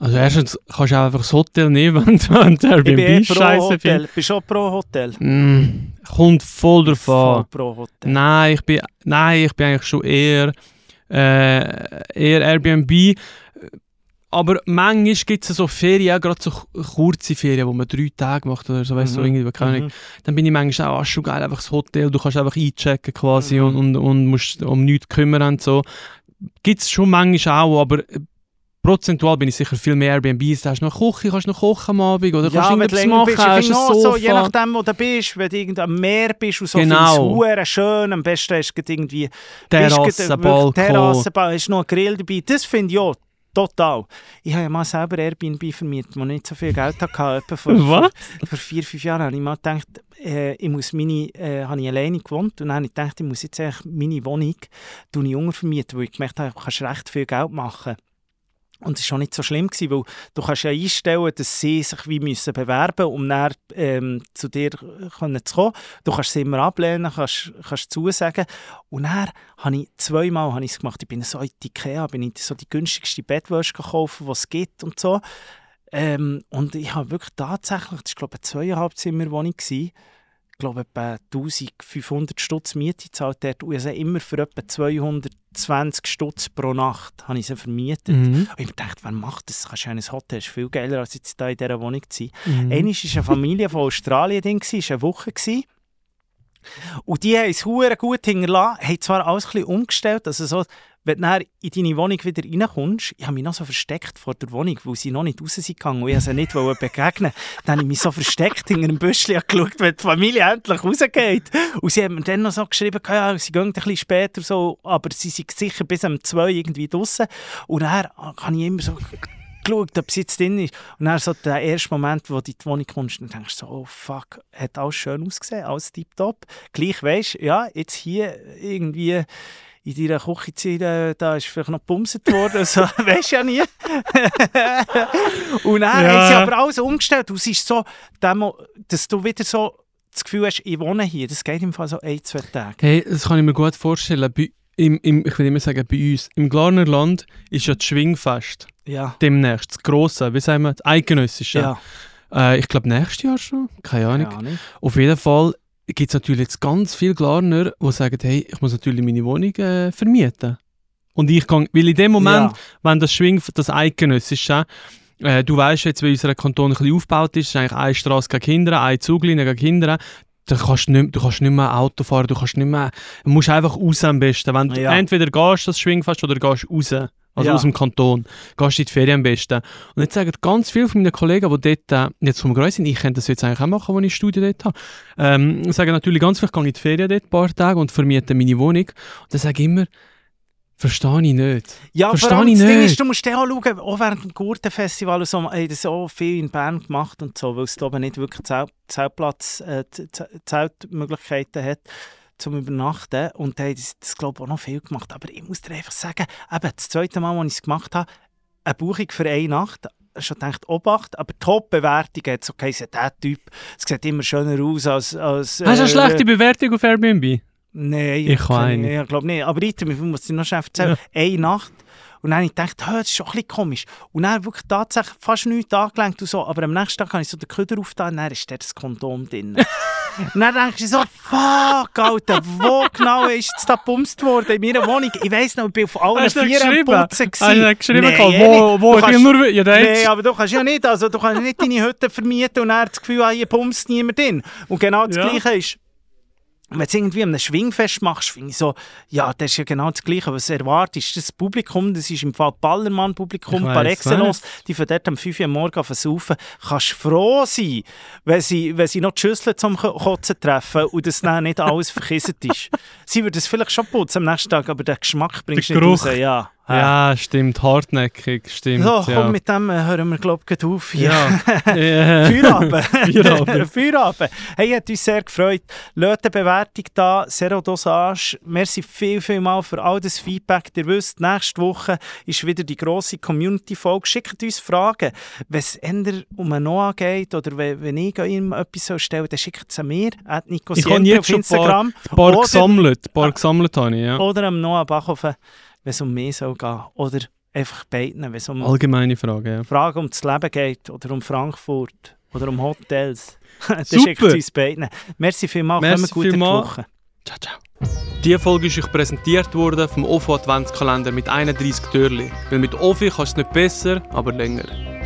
also erstens kannst du auch einfach das Hotel nehmen, wenn du eh Airbnb scheiße findest. Bist du auch pro Hotel? Mm, kommt voll drauf Voll an. pro Hotel. Nein, ich bin, nein, ich bin eigentlich schon eher, äh, eher Airbnb. Aber manchmal gibt es so Ferien, auch gerade so kurze Ferien, wo man drei Tage macht oder so, weißt du, Mhm. irgendwie, keine Ahnung. Mhm. Dann bin ich manchmal auch, ah, schon geil, einfach das Hotel, du kannst einfach einchecken quasi Mhm. und, und, und musst um nichts kümmern und so. Gibt es schon manchmal auch, aber prozentual bin ich sicher viel mehr Airbnbs. Da hast du noch Küche, kannst du noch kochen am Abend oder Ja, kannst länger machen, bist, ich hast auch so, je nachdem, wo du bist, wenn du irgendwo am Meer bist und so, Genau. ich schön, am besten hast du irgendwie Terrasse, gerade Balkon. Terrasse, hast noch einen Grill dabei, das finde ich auch total. Ich habe ja mal selber Airbnb vermietet, wo ich nicht so viel Geld hatte. Vor, Was? vor, vier, fünf Jahren habe ich mal gedacht, äh, ich muss meine, äh, habe ich alleine gewohnt und dann habe ich gedacht, ich muss jetzt eigentlich meine Wohnung untervermieten, weil ich gemerkt habe, du kannst recht viel Geld machen. Und das war auch nicht so schlimm, gewesen, weil du kannst ja einstellen, dass sie sich wie müssen bewerben um dann ähm, zu dir können zu kommen. Du kannst sie immer ablehnen, kannst, kannst zusagen. Und dann habe ich zweimal habe ich es gemacht. Ich bin so in die Ikea, bin ich so die günstigste Bettwäsche gekauft, die es gibt und so. Ähm, und ich habe wirklich tatsächlich, das war glaube ich eine zweieinhalb Zimmer Wohnung, glaube etwa 1500 Stutz Miete gezahlt dort und ich habe immer für etwa 220 Stutz pro Nacht habe ich sie vermietet. Mhm. Und ich habe gedacht, wer macht das? Kannst du in ein Hotel, das ist viel geiler, als jetzt da in dieser Wohnung zu sein. Mhm. Einmal war eine Familie von Australien drin, war eine Woche. Gewesen. Und die haben es gut hinterlassen, haben zwar alles ein bisschen umgestellt, also so, wenn du in deine Wohnung wieder reinkommst, ich habe mich noch so versteckt vor der Wohnung, weil sie noch nicht raus sind gegangen und ich sie nicht wollte begegnen Dann habe ich mich so versteckt hinter einem Büschel und geschaut, wenn die Familie endlich rausgeht. Und sie haben mir dann noch so geschrieben, ja, sie gehen ein bisschen später, so, aber sie sind sicher bis um zwei irgendwie draußen. Und dann habe ich immer so geschaut, ob sie jetzt drin ist. Und dann so der erste Moment, wo du in die Wohnung kommst, dann denkst du so, oh fuck, hat alles schön ausgesehen, alles tiptop. Gleich weisst ja, jetzt hier irgendwie in deiner Küche da ist vielleicht noch gebumset worden, so, weisst du ja nie. und dann Ja. haben sie aber alles umgestellt und es ist so, dass du wieder so das Gefühl hast, ich wohne hier, das geht im Fall so ein, zwei Tage. Hey, das kann ich mir gut vorstellen. Bei, im, im, ich will immer sagen, bei uns. Im Glarner Land ist ja das Schwingfest Ja. demnächst. Das grosse, wie sagen wir, das eidgenössische. Ja, Äh, ich glaube, nächstes Jahr schon. Keine Ahnung. keine Ahnung. Auf jeden Fall gibt es natürlich jetzt ganz viele Glarner, die sagen, hey, ich muss natürlich meine Wohnung äh, vermieten. Und ich kann, weil in dem Moment, ja. wenn das Schwing, das Eidgenössische, äh, du weißt jetzt, wie unser Kanton ein bisschen aufgebaut ist, ist eigentlich eine Straße gegen Kinder, eine Zuglinie gegen Kinder. Da kannst du, nicht, du kannst nicht mehr Auto fahren, du kannst nicht mehr, du musst einfach raus am besten. Wenn du Ja. entweder gehst das Schwingfest oder gehst raus, also Ja. aus dem Kanton, gehst in die Ferien am besten. Und jetzt sagen ganz viele von meinen Kollegen, die dort, äh, jetzt vom Kreuz sind, ich könnte das jetzt eigentlich auch machen, wenn ich Studie dort habe, ähm, sagen natürlich ganz viel, ich gehe in die Ferien dort ein paar Tage und vermiete meine Wohnung. Und dann sage ich immer, verstehe ich nicht. Ja, Versteh vor allem ich das Ding nicht. ist, du musst auch schauen, auch während dem Gurtenfestival und so, haben das auch viel in Bern gemacht und so, weil es da nicht wirklich Zelt, Zeltplatz, äh, Zeltmöglichkeiten hat zum Übernachten und da haben das, das glaube ich auch noch viel gemacht, aber ich muss dir einfach sagen, eben das zweite Mal, als ich es gemacht habe, eine Buchung für eine Nacht, schon gedacht, Obacht, aber Top-Bewertung hat so geheißen, der Typ, es sieht immer schöner aus als... als Hast du eine äh, schlechte Bewertung auf Airbnb? Nein, Ich habe eine. Ich glaube nicht. Aber ich muss dir noch schnell erzählen. Eine Nacht. Und dann habe ich gedacht, «Hä, das ist schon ein bisschen komisch. Und dann wirklich tatsächlich fast nichts angelenkt und so. Aber am nächsten Tag habe ich so den Köder aufgetan und dann ist dort das Kondom drin. und dann denke ich so, fuck, Alter, wo genau ist jetzt da gebumst worden in meiner Wohnung? Ich weiss noch, ich bin auf allen vier am? Putzen. Hast du geschrieben, Nein, gehabt, eh wo, nicht. wo Du ich kannst- nur... Ja, Nein, jetzt, aber du kannst ja nicht, also du kannst nicht deine Hütte vermieten und dann das Gefühl haben, hier bumst niemand drin. Und genau das Ja. Gleiche ist, wenn du irgendwie an einem Schwingfest machst, finde ich so, ja, das ist ja genau das Gleiche, was du erwartest. Das Publikum, das ist im Fall Ballermann-Publikum par excellence, die von dort am 5 Uhr am Morgen versaufen. Kannst froh sein, wenn sie, wenn sie noch die Schüssel zum Ko- Kotzen treffen und das dann nicht alles verkisset ist. sie würden es vielleicht schon putzen am nächsten Tag, aber den Geschmack bringst du nicht raus. Ja. Ja, stimmt. Hartnäckig, stimmt. So, komm, ja. mit dem äh, hören wir, glaube ich, auf. Ja. Ja. Feierabend. Feierabend. Feierabend. Hey, hat uns sehr gefreut. Lasst eine Bewertung da, Zero Dosage. Merci viel, viel mal für all das Feedback. Ihr wisst, nächste Woche ist wieder die grosse Community-Folge. Schickt uns Fragen. Wenn es eher um einen Noah geht oder wenn, ich ihm etwas soll, dann schickt es mir. At Nico Ich habe jetzt auf schon paar, Instagram. ein paar Oder- gesammelt. Ein paar gesammelt habe ich, ja. Oder am Noah Bachhofen, wenn es um mich soll gehen. Oder einfach beiden, wenn es um Allgemeine Frage, ja. Fragen um das Leben geht oder um Frankfurt oder um Hotels, dann Super. schickt es uns beiden. Merci vielmals, Merci kommt gut in die vielmals. Woche. Ciao, ciao. Diese Folge ist euch präsentiert worden vom OFO Adventskalender mit 31 Türchen. Weil mit OFI kannst du es nicht besser, aber länger.